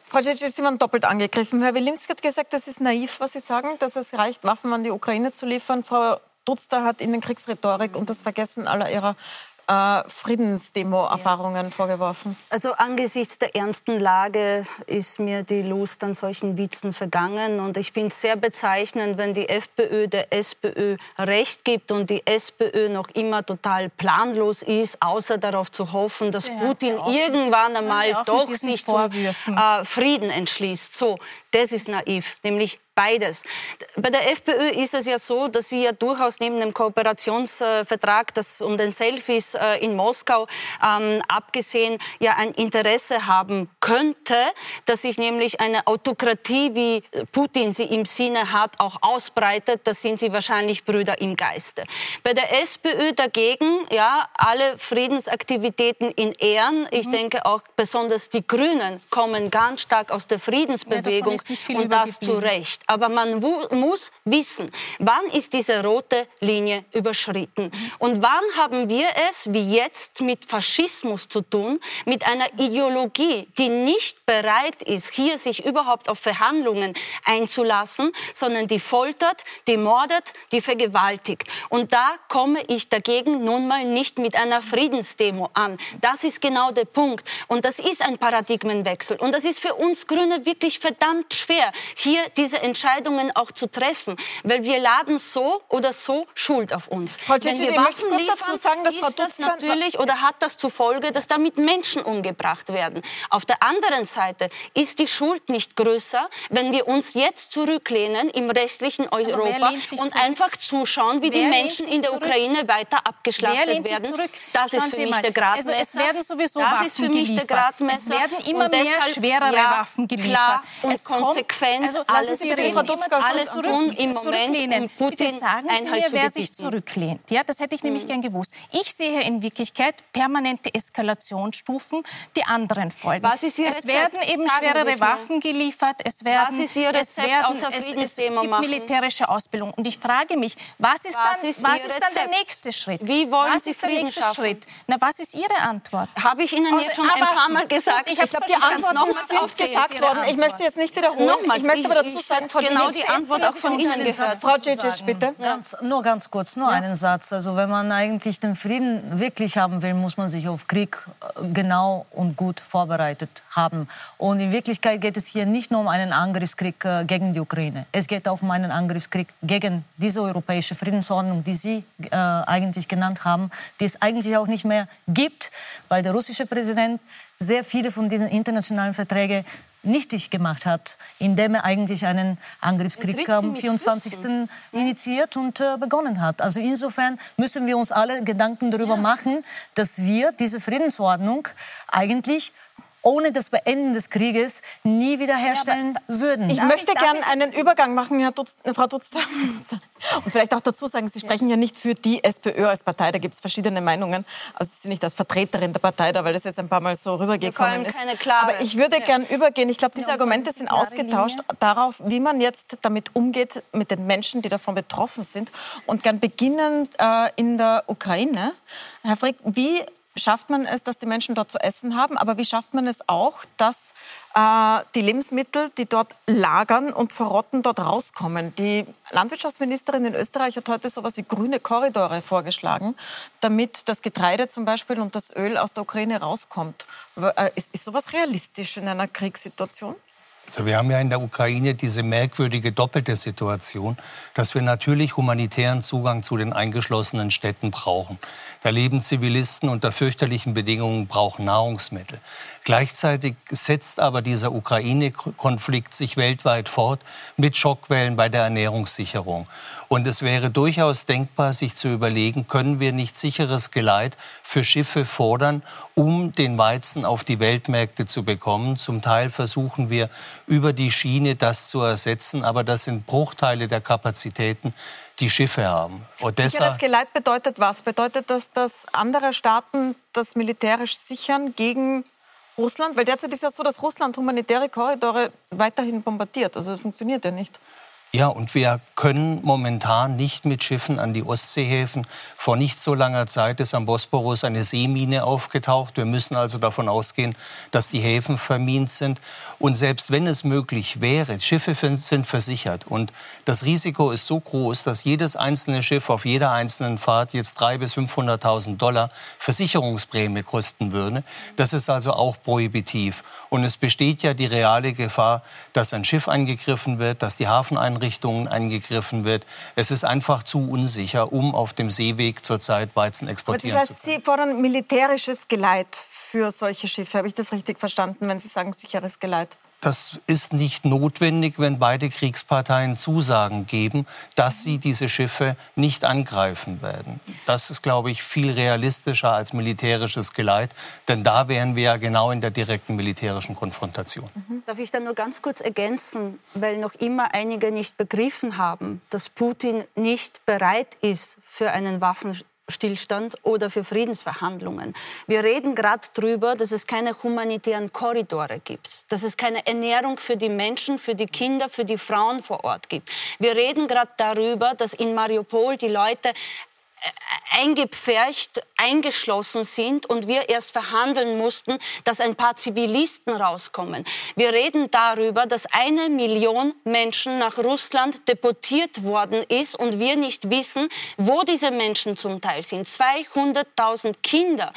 Frau Cicic, Sie waren doppelt angegriffen. Herr Wilimski hat gesagt, das ist naiv, was Sie sagen, dass es reicht, Waffen an die Ukraine zu liefern. Frau Dutzter hat Ihnen Kriegsrhetorik und das Vergessen aller Ihrer äh, Friedensdemo-Erfahrungen ja. vorgeworfen? Also angesichts der ernsten Lage ist mir die Lust an solchen Witzen vergangen. Und ich finde es sehr bezeichnend, wenn die FPÖ der SPÖ Recht gibt und die SPÖ noch immer total planlos ist, außer darauf zu hoffen, dass ja, Putin irgendwann einmal doch sich zum äh, Frieden entschließt. So, das ist naiv, nämlich beides. Bei der FPÖ ist es ja so, dass sie ja durchaus neben dem Kooperationsvertrag, das um den Selfies äh, in Moskau ähm, abgesehen, ja ein Interesse haben könnte, dass sich nämlich eine Autokratie, wie Putin sie im Sinne hat, auch ausbreitet. Da sind sie wahrscheinlich Brüder im Geiste. Bei der SPÖ dagegen, ja, alle Friedensaktivitäten in Ehren. Ich mhm. denke auch besonders die Grünen kommen ganz stark aus der Friedensbewegung ja, und das zu Recht. Aber man muss wissen, wann ist diese rote Linie überschritten? Und wann haben wir es, wie jetzt, mit Faschismus zu tun, mit einer Ideologie, die nicht bereit ist, hier sich überhaupt auf Verhandlungen einzulassen, sondern die foltert, die mordet, die vergewaltigt. Und da komme ich dagegen nun mal nicht mit einer Friedensdemo an. Das ist genau der Punkt. Und das ist ein Paradigmenwechsel. Und das ist für uns Grüne wirklich verdammt schwer, hier diese Entscheidung Entscheidungen auch zu treffen, weil wir laden so oder so Schuld auf uns. Frau Wenn wir Waffen liefern, dazu sagen, dass ist das natürlich oder hat das zur Folge, dass damit Menschen umgebracht werden. Auf der anderen Seite ist die Schuld nicht größer, wenn wir uns jetzt zurücklehnen im restlichen Europa und zurück? einfach zuschauen, wie die Wer lehnt Menschen in der zurück? Ukraine weiter abgeschlachtet werden. zurück? Das Schauen ist für mich der Gradmesser. Also es werden sowieso das Waffen ist für mich geliefert. der Gradmesser. Es werden immer Und mehr deshalb, schwerere ja, Waffen geliefert. Klar und Es kommt- konsequent also lassen alles Sie Ihre tun. Frau Dutzka alles zurück- tun im Moment, um Putin Bitte sagen Sie Einhalt mir, wer sich zurücklehnt. Ja, das hätte ich nämlich gern gewusst. Ich sehe in Wirklichkeit permanente Eskalationsstufen, die anderen folgen. Was ist Ihr es werden eben Sagen schwerere. Waffen geliefert. Es werden, es werden, es, es gibt militärische Ausbildung. Und ich frage mich, was ist, Was dann, ist was ist dann der nächste Schritt? Wie wollen was Sie ist der Frieden nächste schaffen? Schritt? Na, was ist Ihre Antwort? Habe ich Ihnen Also, jetzt schon ein paar Mal gesagt. Ich Ich glaube, die Antworten sind gesagt Ihre worden. Ich möchte jetzt nicht wiederholen. Ich möchte aber dazu sagen, Frau genau die Antwort auch von Ihnen gehört. Frau Cicic, bitte. Ganz, nur ganz kurz, nur einen Satz. Also wenn man eigentlich den Frieden wirklich haben will, muss man sich auf Krieg äh, genau und gut vorbereitet haben. Und in Wirklichkeit geht es hier nicht nur um einen Angriffskrieg äh, gegen die Ukraine. Es geht auch um einen Angriffskrieg gegen diese europäische Friedensordnung, die Sie äh, eigentlich genannt haben, die es eigentlich auch nicht mehr gibt, weil der russische Präsident sehr viele von diesen internationalen Verträgen nichtig gemacht hat, indem er eigentlich einen Angriffskrieg am mit 24. Füßen. initiiert und äh, begonnen hat. Also insofern müssen wir uns alle Gedanken darüber machen, dass wir diese Friedensordnung eigentlich ohne das Beenden des Krieges nie wiederherstellen würden. Ich Darf möchte ich- darf gern ich einen Übergang machen, Herr Dutz, Frau Dutz. Und vielleicht auch dazu sagen, Sie sprechen ja nicht für die SPÖ als Partei, da gibt es verschiedene Meinungen. Also Sie sind nicht als Vertreterin der Partei da, weil das jetzt ein paar Mal so rübergekommen ist. keine klare. Aber ich würde gern übergehen. Ich glaube, diese Ja, was Argumente die sind ausgetauscht Linie? darauf, wie man jetzt damit umgeht, mit den Menschen, die davon betroffen sind. Und gern beginnen äh, in der Ukraine. Herr Frick, wie schafft man es, dass die Menschen dort zu essen haben? Aber wie schafft man es auch, dass äh, die Lebensmittel, die dort lagern und verrotten, dort rauskommen? Die Landwirtschaftsministerin in Österreich hat heute sowas wie grüne Korridore vorgeschlagen, damit das Getreide zum Beispiel und das Öl aus der Ukraine rauskommt. Äh, Ist, ist sowas realistisch in einer Kriegssituation? Also wir haben ja in der Ukraine diese merkwürdige doppelte Situation, dass wir natürlich humanitären Zugang zu den eingeschlossenen Städten brauchen. Da leben Zivilisten unter fürchterlichen Bedingungen, brauchen Nahrungsmittel. Gleichzeitig setzt aber dieser Ukraine-Konflikt sich weltweit fort mit Schockwellen bei der Ernährungssicherung. Und es wäre durchaus denkbar, sich zu überlegen, können wir nicht sicheres Geleit für Schiffe fordern, um den Weizen auf die Weltmärkte zu bekommen. Zum Teil versuchen wir über die Schiene das zu ersetzen, aber das sind Bruchteile der Kapazitäten, die Schiffe haben. Sicheres Odessa, Geleit bedeutet was? Bedeutet das, dass andere Staaten das militärisch sichern gegen Russland? Weil derzeit ist ja so, dass Russland humanitäre Korridore weiterhin bombardiert. Also das funktioniert ja nicht. Ja, und wir können momentan nicht mit Schiffen an die Ostseehäfen. Vor nicht so langer Zeit ist am Bosporus eine Seemine aufgetaucht. Wir müssen also davon ausgehen, dass die Häfen vermint sind. Und selbst wenn es möglich wäre, Schiffe sind versichert. Und das Risiko ist so groß, dass jedes einzelne Schiff auf jeder einzelnen Fahrt jetzt 300.000 bis 500.000 Dollar Versicherungsprämie kosten würde. Das ist also auch prohibitiv. Und es besteht ja die reale Gefahr, dass ein Schiff angegriffen wird, dass die Hafeneinrichtungen angegriffen wird. Es ist einfach zu unsicher, um auf dem Seeweg zurzeit Weizen exportieren das zu heißt, können. Sie fordern militärisches Geleit für solche Schiffe. Habe ich das richtig verstanden, wenn Sie sagen sicheres Geleit? Das ist nicht notwendig, wenn beide Kriegsparteien Zusagen geben, dass sie diese Schiffe nicht angreifen werden. Das ist, glaube ich, viel realistischer als militärisches Geleit, denn da wären wir ja genau in der direkten militärischen Konfrontation. Darf ich da nur ganz kurz ergänzen, weil noch immer einige nicht begriffen haben, dass Putin nicht bereit ist für einen Waffenstillstand oder für Friedensverhandlungen. Wir reden gerade darüber, dass es keine humanitären Korridore gibt, dass es keine Ernährung für die Menschen, für die Kinder, für die Frauen vor Ort gibt. Wir reden gerade darüber, dass in Mariupol die Leute eingepfercht, eingeschlossen sind und wir erst verhandeln mussten, dass ein paar Zivilisten rauskommen. Wir reden darüber, dass eine Million Menschen nach Russland deportiert worden ist und wir nicht wissen, wo diese Menschen zum Teil sind. 200.000 Kinder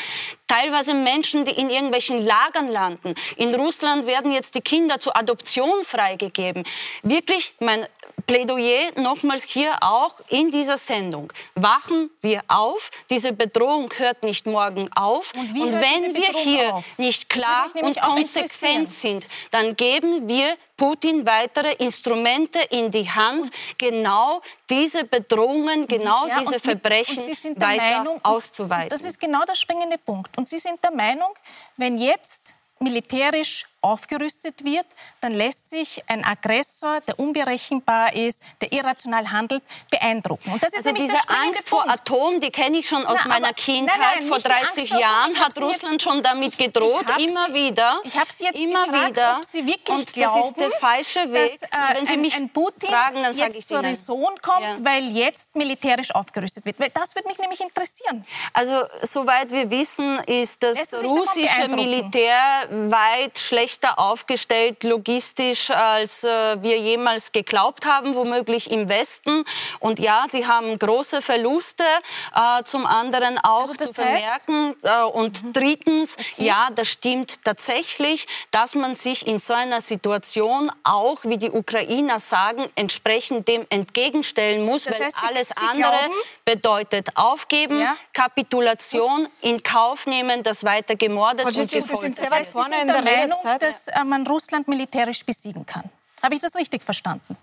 Teilweise Menschen, die in irgendwelchen Lagern landen. In Russland werden jetzt die Kinder zur Adoption freigegeben. Wirklich mein Plädoyer nochmals hier auch in dieser Sendung. Wachen wir auf. Diese Bedrohung hört nicht morgen auf. Und, und wenn wir hier auf? nicht klar und konsequent sind, dann geben wir Putin weitere Instrumente in die Hand, genau diese Bedrohungen, genau ja, diese Verbrechen weiter Meinung, auszuweiten. Das ist genau der springende Punkt. Und Sie sind der Meinung, wenn jetzt militärisch aufgerüstet wird, dann lässt sich ein Aggressor, der unberechenbar ist, der irrational handelt, beeindrucken. Und das ist also diese Angst vor Atom, die kenne ich schon aus Na, meiner Kindheit. Nein, nein, vor 30 Jahren hat Russland schon damit gedroht, immer sie, wieder. Ich habe Sie jetzt immer gefragt, wieder. ob Sie wirklich Und glauben, das ist der falsche Weg. Dass, äh, Wenn Sie mich ein Putin fragen, dann sage ich zur Raison kommt, ja. weil jetzt militärisch aufgerüstet wird. Das würde mich nämlich interessieren. Also soweit wir wissen, ist das russische Militär weit schlechter schlechter aufgestellt logistisch, als äh, wir jemals geglaubt haben, womöglich im Westen. Und ja, sie haben große Verluste, äh, zum anderen auch also zu vermerken. Äh, und mhm. drittens, okay. ja, das stimmt tatsächlich, dass man sich in so einer Situation auch, wie die Ukrainer sagen, entsprechend dem entgegenstellen muss, das heißt, weil alles sie, sie andere glauben? bedeutet aufgeben, ja? Kapitulation, in Kauf nehmen, dass weiter gemordet und gefoltert wird. Sie sind der Meinung, dass äh, man Russland militärisch besiegen kann. Habe ich das richtig verstanden?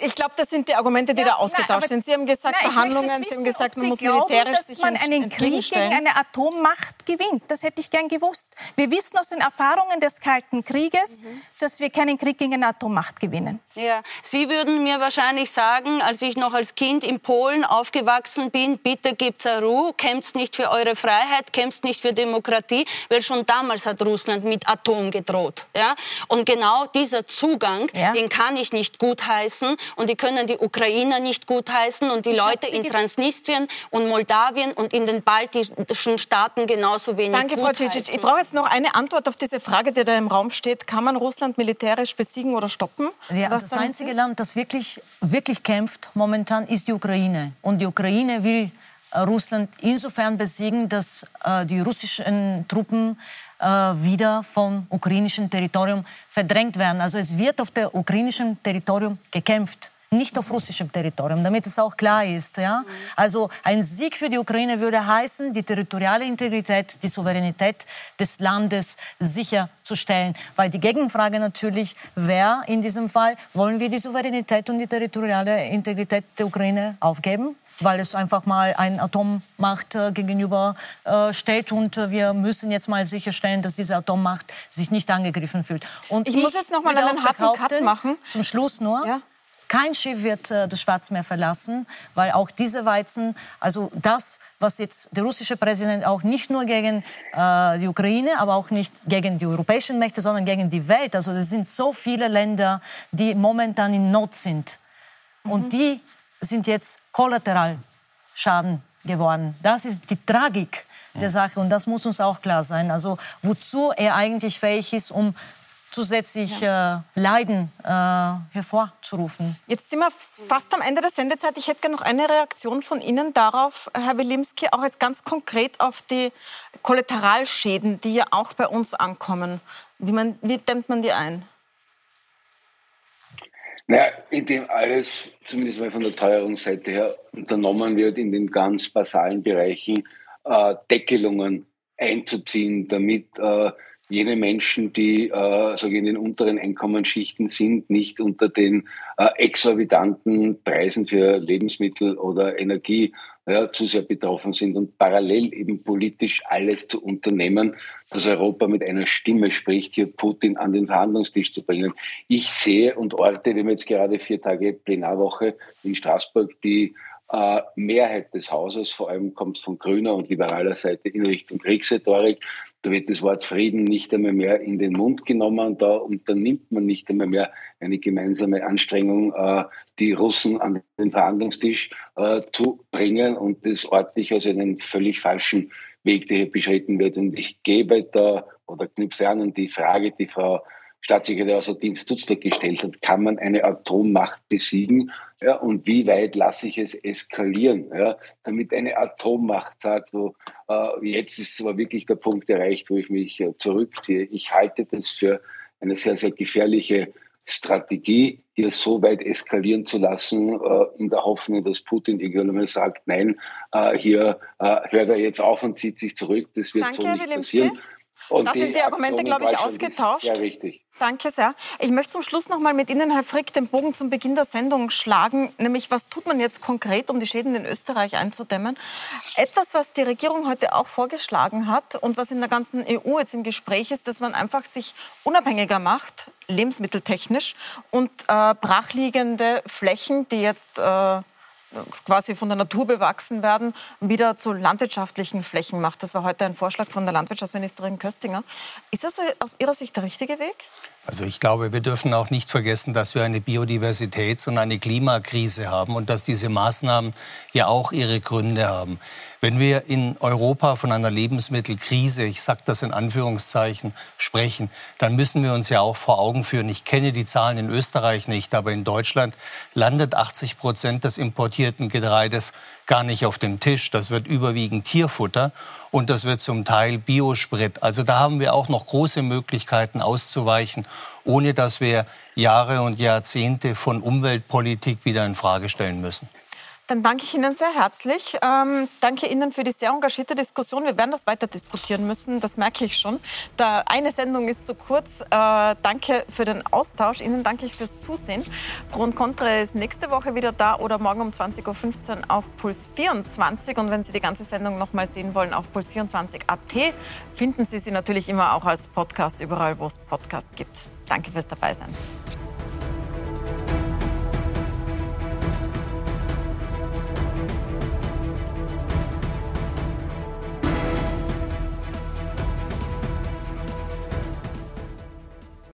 Ich glaube, das sind die Argumente, die ja, da ausgetauscht nein, sind. Sie haben gesagt, nein, Verhandlungen, wissen, Sie haben gesagt, man muss glauben, militärisch dass man einen Krieg gegen eine Atommacht gewinnt. Das hätte ich gern gewusst. Wir wissen aus den Erfahrungen des Kalten Krieges, mhm. Dass wir keinen Krieg gegen eine Atommacht gewinnen. Ja, Sie würden mir wahrscheinlich sagen, als ich noch als Kind in Polen aufgewachsen bin, bitte gebt Ruhe, kämpft nicht für eure Freiheit, kämpft nicht für Demokratie, weil schon damals hat Russland mit Atom gedroht. Ja? Und genau dieser Zugang, ja. den kann ich nicht gutheißen gutheißen und die können die Ukrainer nicht gutheißen und die ich Leute in Transnistrien und Moldawien und in den baltischen Staaten genauso wenig Danke, Frau Cicic. Ich brauche jetzt noch eine Antwort auf diese Frage, die da im Raum steht. Kann man Russland militärisch besiegen oder stoppen? Ja, das einzige Sie? Land, das wirklich, wirklich kämpft momentan, ist die Ukraine. Und die Ukraine will äh, Russland insofern besiegen, dass äh, die russischen Truppen äh, wieder vom ukrainischen Territorium verdrängt werden. Also es wird auf der ukrainischen Territorium gekämpft nicht auf russischem Territorium, damit es auch klar ist. Ja? Also ein Sieg für die Ukraine würde heißen, die territoriale Integrität, die Souveränität des Landes sicherzustellen. Weil die Gegenfrage natürlich wäre in diesem Fall, wollen wir die Souveränität und die territoriale Integrität der Ukraine aufgeben? weil es einfach mal ein Atommacht äh, gegenüber äh, steht und äh, wir müssen jetzt mal sicherstellen, dass diese Atommacht sich nicht angegriffen fühlt. Und ich, ich muss jetzt noch mal einen harten Cut machen. Zum Schluss nur. Ja? Kein Schiff wird äh, das Schwarzmeer verlassen, weil auch diese Weizen, also das, was jetzt der russische Präsident auch nicht nur gegen äh, die Ukraine, aber auch nicht gegen die europäischen Mächte, sondern gegen die Welt. Also es sind so viele Länder, die momentan in Not sind. Und mhm. die sind jetzt Kollateralschaden geworden. Das ist die Tragik der Sache und das muss uns auch klar sein. Also wozu er eigentlich fähig ist, um zusätzlich ja. äh, Leiden äh, hervorzurufen. Jetzt sind wir fast am Ende der Sendezeit. Ich hätte gerne noch eine Reaktion von Ihnen darauf, Herr Wilimski, auch jetzt ganz konkret auf die Kollateralschäden, die ja auch bei uns ankommen. Wie, man, wie dämmt man die ein? Naja, indem alles, zumindest mal von der Teuerungsseite her, unternommen wird, in den ganz basalen Bereichen äh, Deckelungen einzuziehen, damit äh, jene Menschen, die äh, in den unteren Einkommensschichten sind, nicht unter den äh, exorbitanten Preisen für Lebensmittel oder Energie ja, zu sehr betroffen sind und parallel eben politisch alles zu unternehmen, dass Europa mit einer Stimme spricht, hier Putin an den Verhandlungstisch zu bringen. Ich sehe und orte, wir haben jetzt gerade vier Tage Plenarwoche in Straßburg, die äh, Mehrheit des Hauses, vor allem kommt von grüner und liberaler Seite in Richtung Kriegsrhetorik. Da wird das Wort Frieden nicht einmal mehr in den Mund genommen. Da unternimmt man nicht einmal mehr eine gemeinsame Anstrengung, äh, die Russen an den Verhandlungstisch äh, zu bringen. Und das orte ich als einen völlig falschen Weg, der hier beschritten wird. Und ich gebe da oder knüpfe an die Frage, die Frau Staatssekretär außer Dienst Stutzberg gestellt hat, kann man eine Atommacht besiegen ja, und wie weit lasse ich es eskalieren, ja, damit eine Atommacht sagt, so, äh, jetzt ist aber wirklich der Punkt erreicht, wo ich mich äh, zurückziehe. Ich halte das für eine sehr, sehr gefährliche Strategie, hier so weit eskalieren zu lassen, äh, in der Hoffnung, dass Putin irgendwann mal sagt, nein, äh, hier äh, hört er jetzt auf und zieht sich zurück. Das wird Danke, so nicht passieren. Und da sind die Argumente, glaube ich, ausgetauscht. Ja, richtig. Danke sehr. Ich möchte zum Schluss noch mal mit Ihnen, Herr Frick, den Bogen zum Beginn der Sendung schlagen. Nämlich, was tut man jetzt konkret, um die Schäden in Österreich einzudämmen? Etwas, was die Regierung heute auch vorgeschlagen hat und was in der ganzen EU jetzt im Gespräch ist, dass man einfach sich unabhängiger macht, lebensmitteltechnisch, und äh, brachliegende Flächen, die jetzt äh, quasi von der Natur bewachsen werden, wieder zu landwirtschaftlichen Flächen macht. Das war heute ein Vorschlag von der Landwirtschaftsministerin Köstinger. Ist das aus Ihrer Sicht der richtige Weg? Also ich glaube, wir dürfen auch nicht vergessen, dass wir eine Biodiversitäts- und eine Klimakrise haben und dass diese Maßnahmen ja auch ihre Gründe haben. Wenn wir in Europa von einer Lebensmittelkrise, ich sage das in Anführungszeichen, sprechen, dann müssen wir uns ja auch vor Augen führen. Ich kenne die Zahlen in Österreich nicht, aber in Deutschland landet 80 Prozent des importierten Getreides gar nicht auf dem Tisch. Das wird überwiegend Tierfutter und das wird zum Teil Biosprit. Also da haben wir auch noch große Möglichkeiten auszuweichen, ohne dass wir Jahre und Jahrzehnte von Umweltpolitik wieder in Frage stellen müssen. Dann danke ich Ihnen sehr herzlich. Ähm, danke Ihnen für die sehr engagierte Diskussion. Wir werden das weiter diskutieren müssen, das merke ich schon. Da eine Sendung ist zu kurz. Äh, danke für den Austausch. Ihnen danke ich fürs Zusehen. Pro und Contra ist nächste Woche wieder da oder morgen um 20.15 Uhr auf Puls 24. Und wenn Sie die ganze Sendung noch mal sehen wollen, auf puls24.at finden Sie sie natürlich immer auch als Podcast überall, wo es Podcast gibt. Danke fürs Dabeisein.